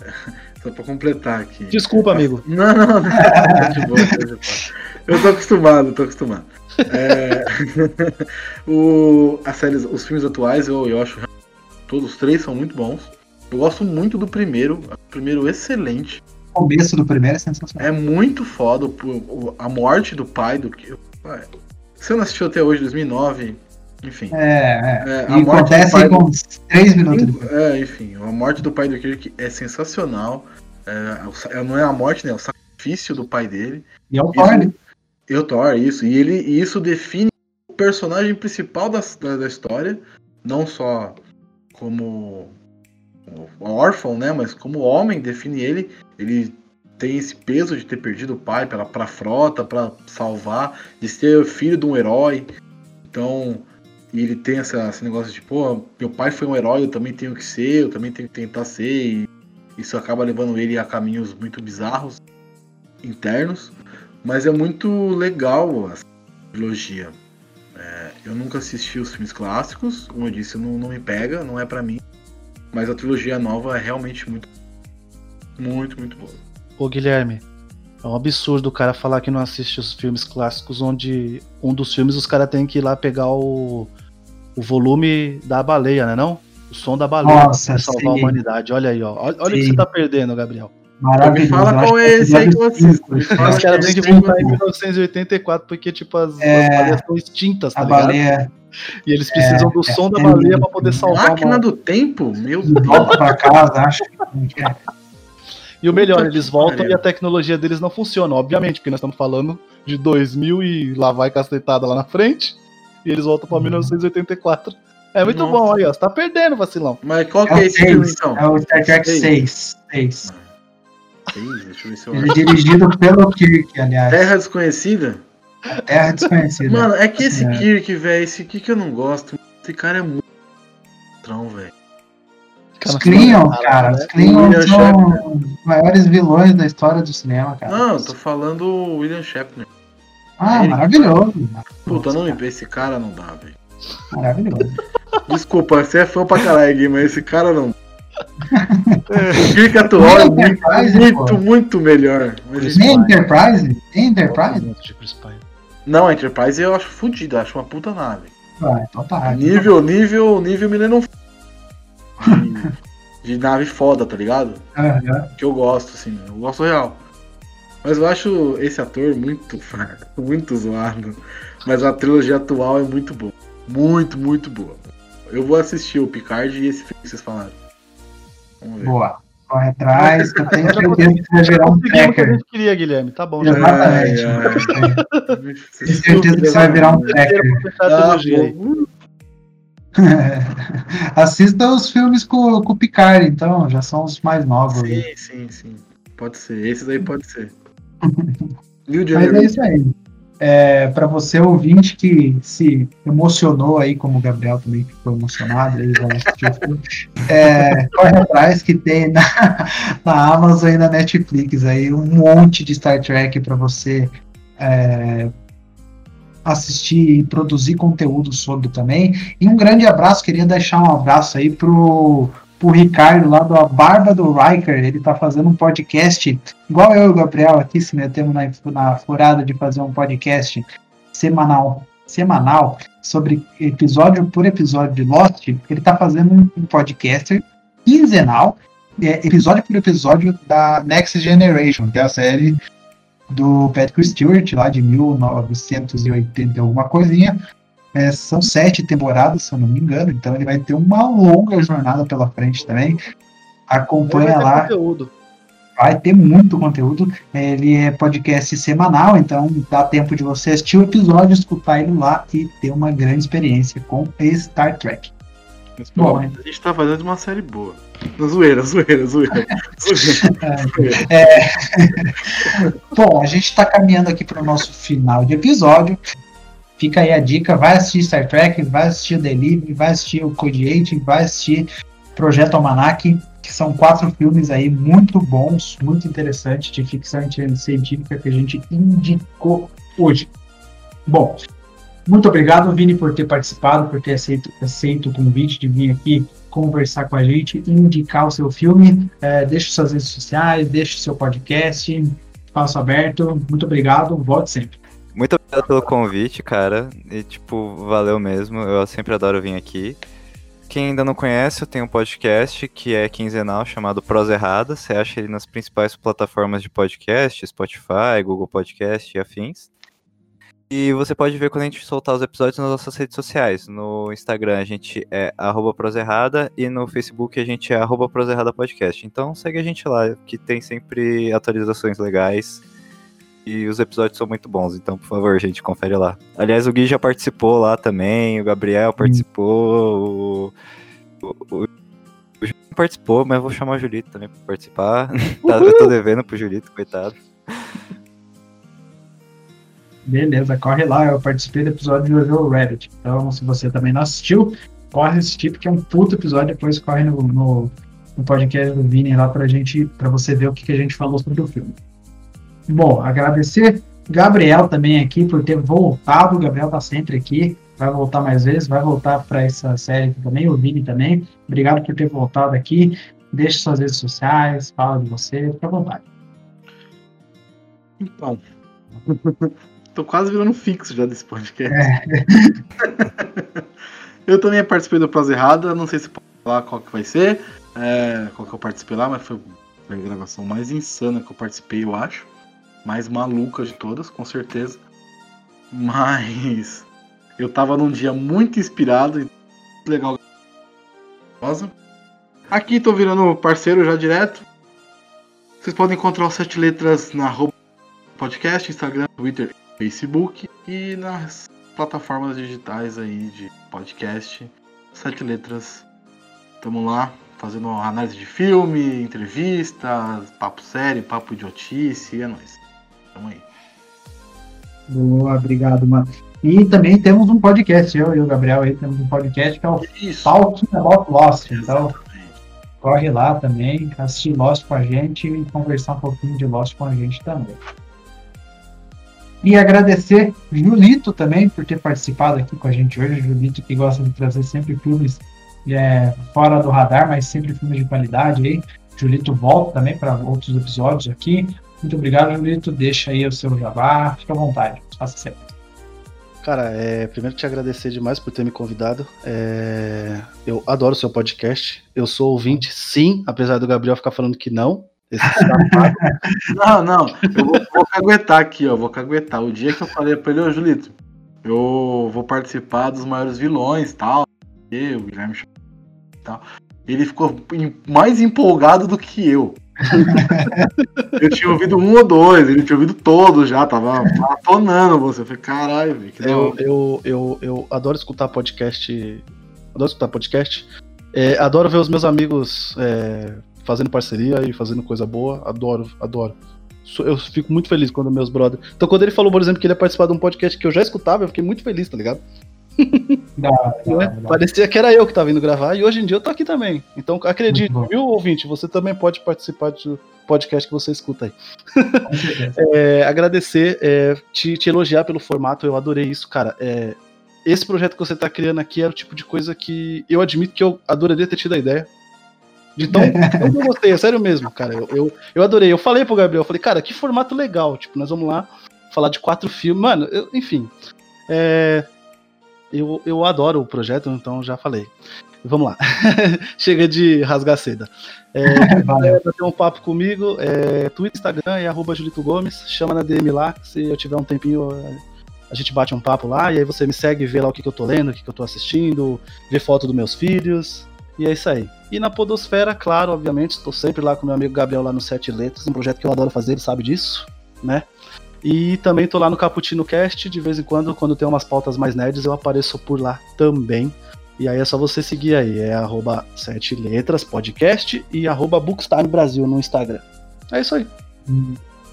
<laughs> só pra completar aqui. Desculpa, amigo. Não, não, não. <laughs> Tá de boa. Eu tô acostumado, tô acostumado. É, <laughs> o, a série, os filmes atuais eu, eu acho todos os três são muito bons. Eu gosto muito do primeiro, o primeiro excelente. O começo do primeiro é sensacional. É muito foda o- a morte do pai do que. Você não assistiu até hoje, 2009, enfim. É, é. É, a e morte do acontece pai com três minutos depois. É, enfim, a morte do pai do Kirk é sensacional. É, não é a morte, né? É o sacrifício do pai dele. E é o Thor, Thor, isso. E, ele, e isso define o personagem principal da, da, da história. Não só como órfão, né? Mas como homem, define ele. Ele tem esse peso de ter perdido o pai pela, pra frota, pra salvar, de ser filho de um herói. Então, ele tem essa, esse negócio de, pô, meu pai foi um herói, eu também tenho que ser, eu também tenho que tentar ser. E isso acaba levando ele a caminhos muito bizarros, internos. Mas é muito legal essa trilogia. É, eu nunca assisti os filmes clássicos, como eu disse, não, não me pega, não é pra mim. Mas a trilogia nova é realmente muito, muito, muito boa. Ô Guilherme, é um absurdo o cara falar que não assiste os filmes clássicos, onde um dos filmes os caras têm que ir lá pegar o, o volume da baleia, né não? O som da baleia Nossa, pra salvar a sim. humanidade. Olha aí, ó. Olha, olha o que você tá perdendo, Gabriel. Maravilhoso. Me fala qual que é esse aí que fala Os Acho caras que têm que é voltar em muito bom. 1984, porque, tipo, as, É, as baleias estão extintas, tá A ligado? baleia E eles precisam do som da é baleia muito pra poder salvar Máquina do tempo? Meu de Deus. volta pra casa, acho que é. E o melhor, eles voltam e a tecnologia deles não funciona, obviamente, porque nós estamos falando de 2000 e lá vai cacetada lá na frente, e eles voltam pra Uhum. 1984. É muito Nossa. bom aí, ó. Você tá perdendo, vacilão. Mas qual que É é esse filme então? é o Star Trek Seis. 6. 6. Deixa eu ver se eu Ele é dirigido pelo Kirk, aliás. Terra Desconhecida? Terra Desconhecida. Mano, é que esse É. Kirk, velho, esse Kirk eu não gosto. Esse cara é muito trão, velho. Os Klingons, cara. Os né? William são os maiores vilões da história do cinema, cara. Não, eu tô falando o William Shatner. Ah, Ele- maravilhoso. Puta, não me Nossa, esse cara não dá, velho. Maravilhoso. Desculpa, você é fã pra caralho, mas esse cara não. O Atual é muito, Enterprise, muito, pô. muito melhor. Nem. Enterprise? Nem Enterprise? Não, a Enterprise eu acho fodido, eu acho uma puta nave. Ah, então tá. Nível, nível, nível Millennium de, de nave foda, tá ligado? Aham. Que eu gosto, assim, eu gosto real. Mas eu acho esse ator muito fraco, <laughs> muito zoado. Mas a trilogia atual é muito boa. Muito, muito boa. Eu vou assistir o Picard e esse filme que vocês falaram. Vamos ver. Boa. Corre atrás, que eu tenho certeza que <laughs> vai virar um o que a tracker. gente queria, Guilherme. Tá bom, já. Exatamente. Ai, ai. Tenho certeza que você vai virar um tracker. Ah, bom. <laughs> Assista os filmes com, com o Picard, então, já são os mais novos. aí. Sim, sim, sim. Pode ser. Esses aí pode ser. <laughs> Mas é isso aí. É, para você ouvinte que se emocionou aí, como o Gabriel também ficou emocionado, aí vai assistir o filme, é, corre atrás que tem na, na Amazon e na Netflix aí um monte de Star Trek para você é, assistir e produzir conteúdo sobre também. E um grande abraço, queria deixar um abraço aí pro, pro Ricardo lá da Barba do Riker, ele tá fazendo um podcast, igual eu e o Gabriel aqui se metemos na, na furada de fazer um podcast semanal, semanal sobre episódio por episódio de Lost, ele tá fazendo um, podcast quinzenal, é, episódio por episódio da Next Generation, que é a série do Patrick Stewart, lá de 1980 e alguma coisinha. É, são sete temporadas, se eu não me engano, então ele vai ter uma longa jornada pela frente também. Acompanha Vai ter lá, conteúdo. vai ter muito conteúdo. Ele é podcast semanal, então dá tempo de você assistir o episódio, escutar ele lá e ter uma grande experiência com Star Trek. Mas, Bom, a gente tá fazendo uma série boa. Zoeira, zoeira, zoeira. zoeira. <laughs> <laughs> Bom, a gente está caminhando aqui para o nosso final de episódio. Fica aí a dica, vai assistir Star Trek, vai assistir o Delivery, vai assistir o Code 8, vai assistir Projeto Almanac, que são quatro filmes aí muito bons, muito interessantes de ficção científica que a gente indicou hoje. Bom, muito obrigado, Vini, por ter participado, por ter aceito, aceito o convite de vir aqui conversar com a gente indicar o seu filme. É, deixe suas redes sociais, deixe seu podcast, espaço aberto. Muito obrigado, volte sempre. Muito obrigado pelo convite, cara. E, tipo, valeu mesmo. Eu sempre adoro vir aqui. Quem ainda não conhece, eu tenho um podcast que é quinzenal chamado Prosa Errada. Você acha ele nas principais plataformas de podcast, Spotify, Google Podcast e afins. E você pode ver quando a gente soltar os episódios nas nossas redes sociais. No Instagram a gente é proserrada e no Facebook a gente é proserrada podcast. Então segue a gente lá, que tem sempre atualizações legais. E os episódios são muito bons, então por favor, gente, confere lá. Aliás, o Gui já participou lá também, o Gabriel participou, o, o, o Julito participou, mas eu vou chamar o Julito também pra participar. <laughs> Tá, eu tô devendo pro Julito, coitado. Beleza, corre lá. Eu participei do episódio de Jojo Rabbit. Então, se você também não assistiu, corre assistir, porque é um puto episódio. Depois corre no, no, no podcast do Vini lá pra gente, pra você ver o que, que a gente falou sobre o filme. Bom, agradecer Gabriel também aqui por ter voltado. O Gabriel tá sempre aqui. Vai voltar mais vezes, vai voltar para essa série também, o Vini também. Obrigado por ter voltado aqui. Deixe suas redes sociais, fala de você, fica à vontade. Então, <laughs> tô quase virando fixo já desse podcast. É. <laughs> eu também participei do Prosa Errada, não sei se pode falar qual que vai ser, é, qual que eu participei lá, mas foi a gravação mais insana que eu participei, eu acho. Mais maluca de todas, com certeza. Mas eu tava num dia muito inspirado e legal. Aqui tô virando parceiro já direto. Vocês podem encontrar os sete letras na podcast, Instagram, Twitter, Facebook e nas plataformas digitais aí de podcast. Sete letras. Tamo lá fazendo análise de filme, entrevistas, papo sério, papo idiotice, é nóis. Tamo aí. Boa, obrigado, mano. E também temos um podcast, eu e o Gabriel aí temos um podcast que é o Isso. Talking About Lost. Então, corre lá também, assistir Lost com a gente e conversar um pouquinho de Lost com a gente também. E agradecer Julito também por ter participado aqui com a gente hoje. Julito que gosta de trazer sempre filmes é, fora do radar, mas sempre filmes de qualidade aí. Julito volta também para outros episódios aqui. Muito obrigado, Julito. Deixa aí o seu jabá, fica à vontade. Faça sempre. Cara, é, primeiro te agradecer demais por ter me convidado. É, eu adoro o seu podcast. Eu sou ouvinte, sim, apesar do Gabriel ficar falando que não. Esse safado. <laughs> Não, não, eu vou, vou caguetar aqui, ó. Vou caguetar. O dia que eu falei pra ele, ô Julito, eu vou participar dos maiores vilões e tal. Eu, o Guilherme e tal. Ele ficou mais empolgado do que eu. <laughs> eu tinha ouvido um ou dois, ele tinha ouvido todos já, tava maratonando você. Eu falei, caralho, velho, eu, hora." eu, eu, eu adoro escutar podcast. Adoro escutar podcast. É, adoro ver os meus amigos é, fazendo parceria e fazendo coisa boa. Adoro, adoro. Eu fico muito feliz quando meus brothers. Então, quando ele falou, por exemplo, que ele ia participar de um podcast que eu já escutava, eu fiquei muito feliz, tá ligado? Hora. <laughs> Parecia que era eu que tava indo gravar e hoje em dia eu tô aqui também. Então acredite, bom. viu, ouvinte? Você também pode participar do podcast que você escuta aí. <laughs> É, agradecer, é, te, te elogiar pelo formato, eu adorei isso, cara. É, esse projeto que você tá criando aqui era o tipo de coisa que eu admito que eu adoraria ter tido a ideia. De tão, <laughs> tão que eu gostei, é sério mesmo, cara. Eu, eu, eu adorei. Eu falei pro Gabriel, eu falei, cara, que formato legal. Tipo, nós vamos lá falar de quatro filmes. Mano, eu- enfim. É, eu, eu adoro o projeto, então já falei. Vamos lá. <laughs> Chega de rasgar seda. É, <laughs> Valeu. bater um papo comigo, é, Twitter, Instagram é arroba Julito Gomes, chama na DM lá, se eu tiver um tempinho, a gente bate um papo lá, e aí você me segue, vê lá o que, que eu tô lendo, o que, que eu tô assistindo, vê foto dos meus filhos, e é isso aí. E na Podosfera, claro, obviamente, estou sempre lá com meu amigo Gabriel lá no Sete Letras, um projeto que eu adoro fazer, ele sabe disso, né? E também tô lá no Caputino Cast, de vez em quando, quando tem umas pautas mais nerds, eu apareço por lá também. E aí é só você seguir aí, é arroba sete letras podcast e arroba Bookstime Brasil no Instagram. É isso aí.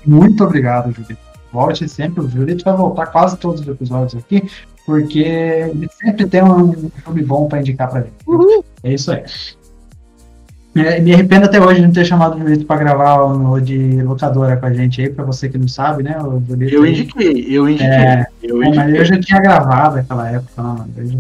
Muito obrigado, Julito. Volte sempre. O Julito vai voltar quase todos os episódios aqui, porque ele sempre tem um filme bom para indicar pra gente. É isso aí. É, me arrependo até hoje de não ter chamado o Julito para gravar o de locadora com a gente aí, para você que não sabe, né? O Julito Eu indiquei, eu indiquei. É, eu Bom, mas indiquei. eu já tinha gravado naquela época, não, eu já-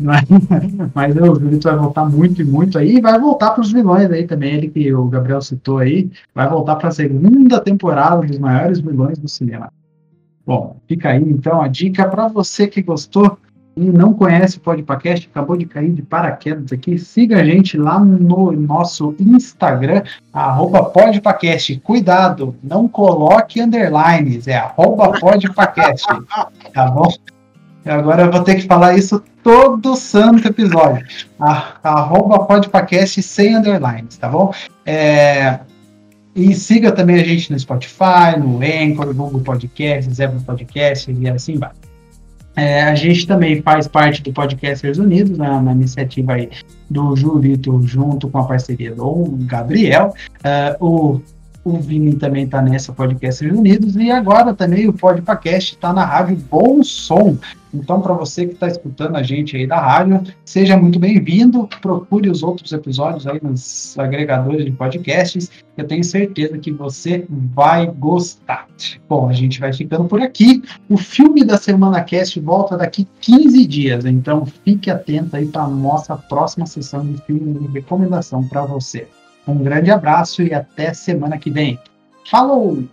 Mas, <laughs> mas o Julito vai voltar muito e muito aí, e vai voltar para os vilões aí também, ele que o Gabriel citou aí, vai voltar para a segunda temporada dos maiores vilões do cinema. Bom, fica aí então a dica para você que gostou e não conhece o Podpacast, acabou de cair de paraquedas aqui, siga a gente lá no nosso Instagram, arroba Podpacast. Cuidado, não coloque underlines, é arroba Podpacast, tá bom? Agora eu vou ter que falar isso todo santo episódio. arroba Podpacast sem underlines, tá bom? É, e siga também a gente no Spotify, no Anchor, Google Podcasts, Apple Podcasts e assim vai. É, a gente também faz parte do Podcasters Unidos, na, na iniciativa aí do Julito, junto com a parceria do Gabriel. Uh, o o Vini também está nessa Podcasters Unidos e agora também o Podpacast está na rádio Bom Som. Então, para você que está escutando a gente aí da rádio, seja muito bem-vindo. Procure os outros episódios aí nos agregadores de podcasts. Eu tenho certeza que você vai gostar. Bom, a gente vai ficando por aqui. O filme da Semana Cast volta daqui 15 dias. Então, fique atento aí para a nossa próxima sessão de filme de recomendação para você. Um grande abraço e até semana que vem. Falou!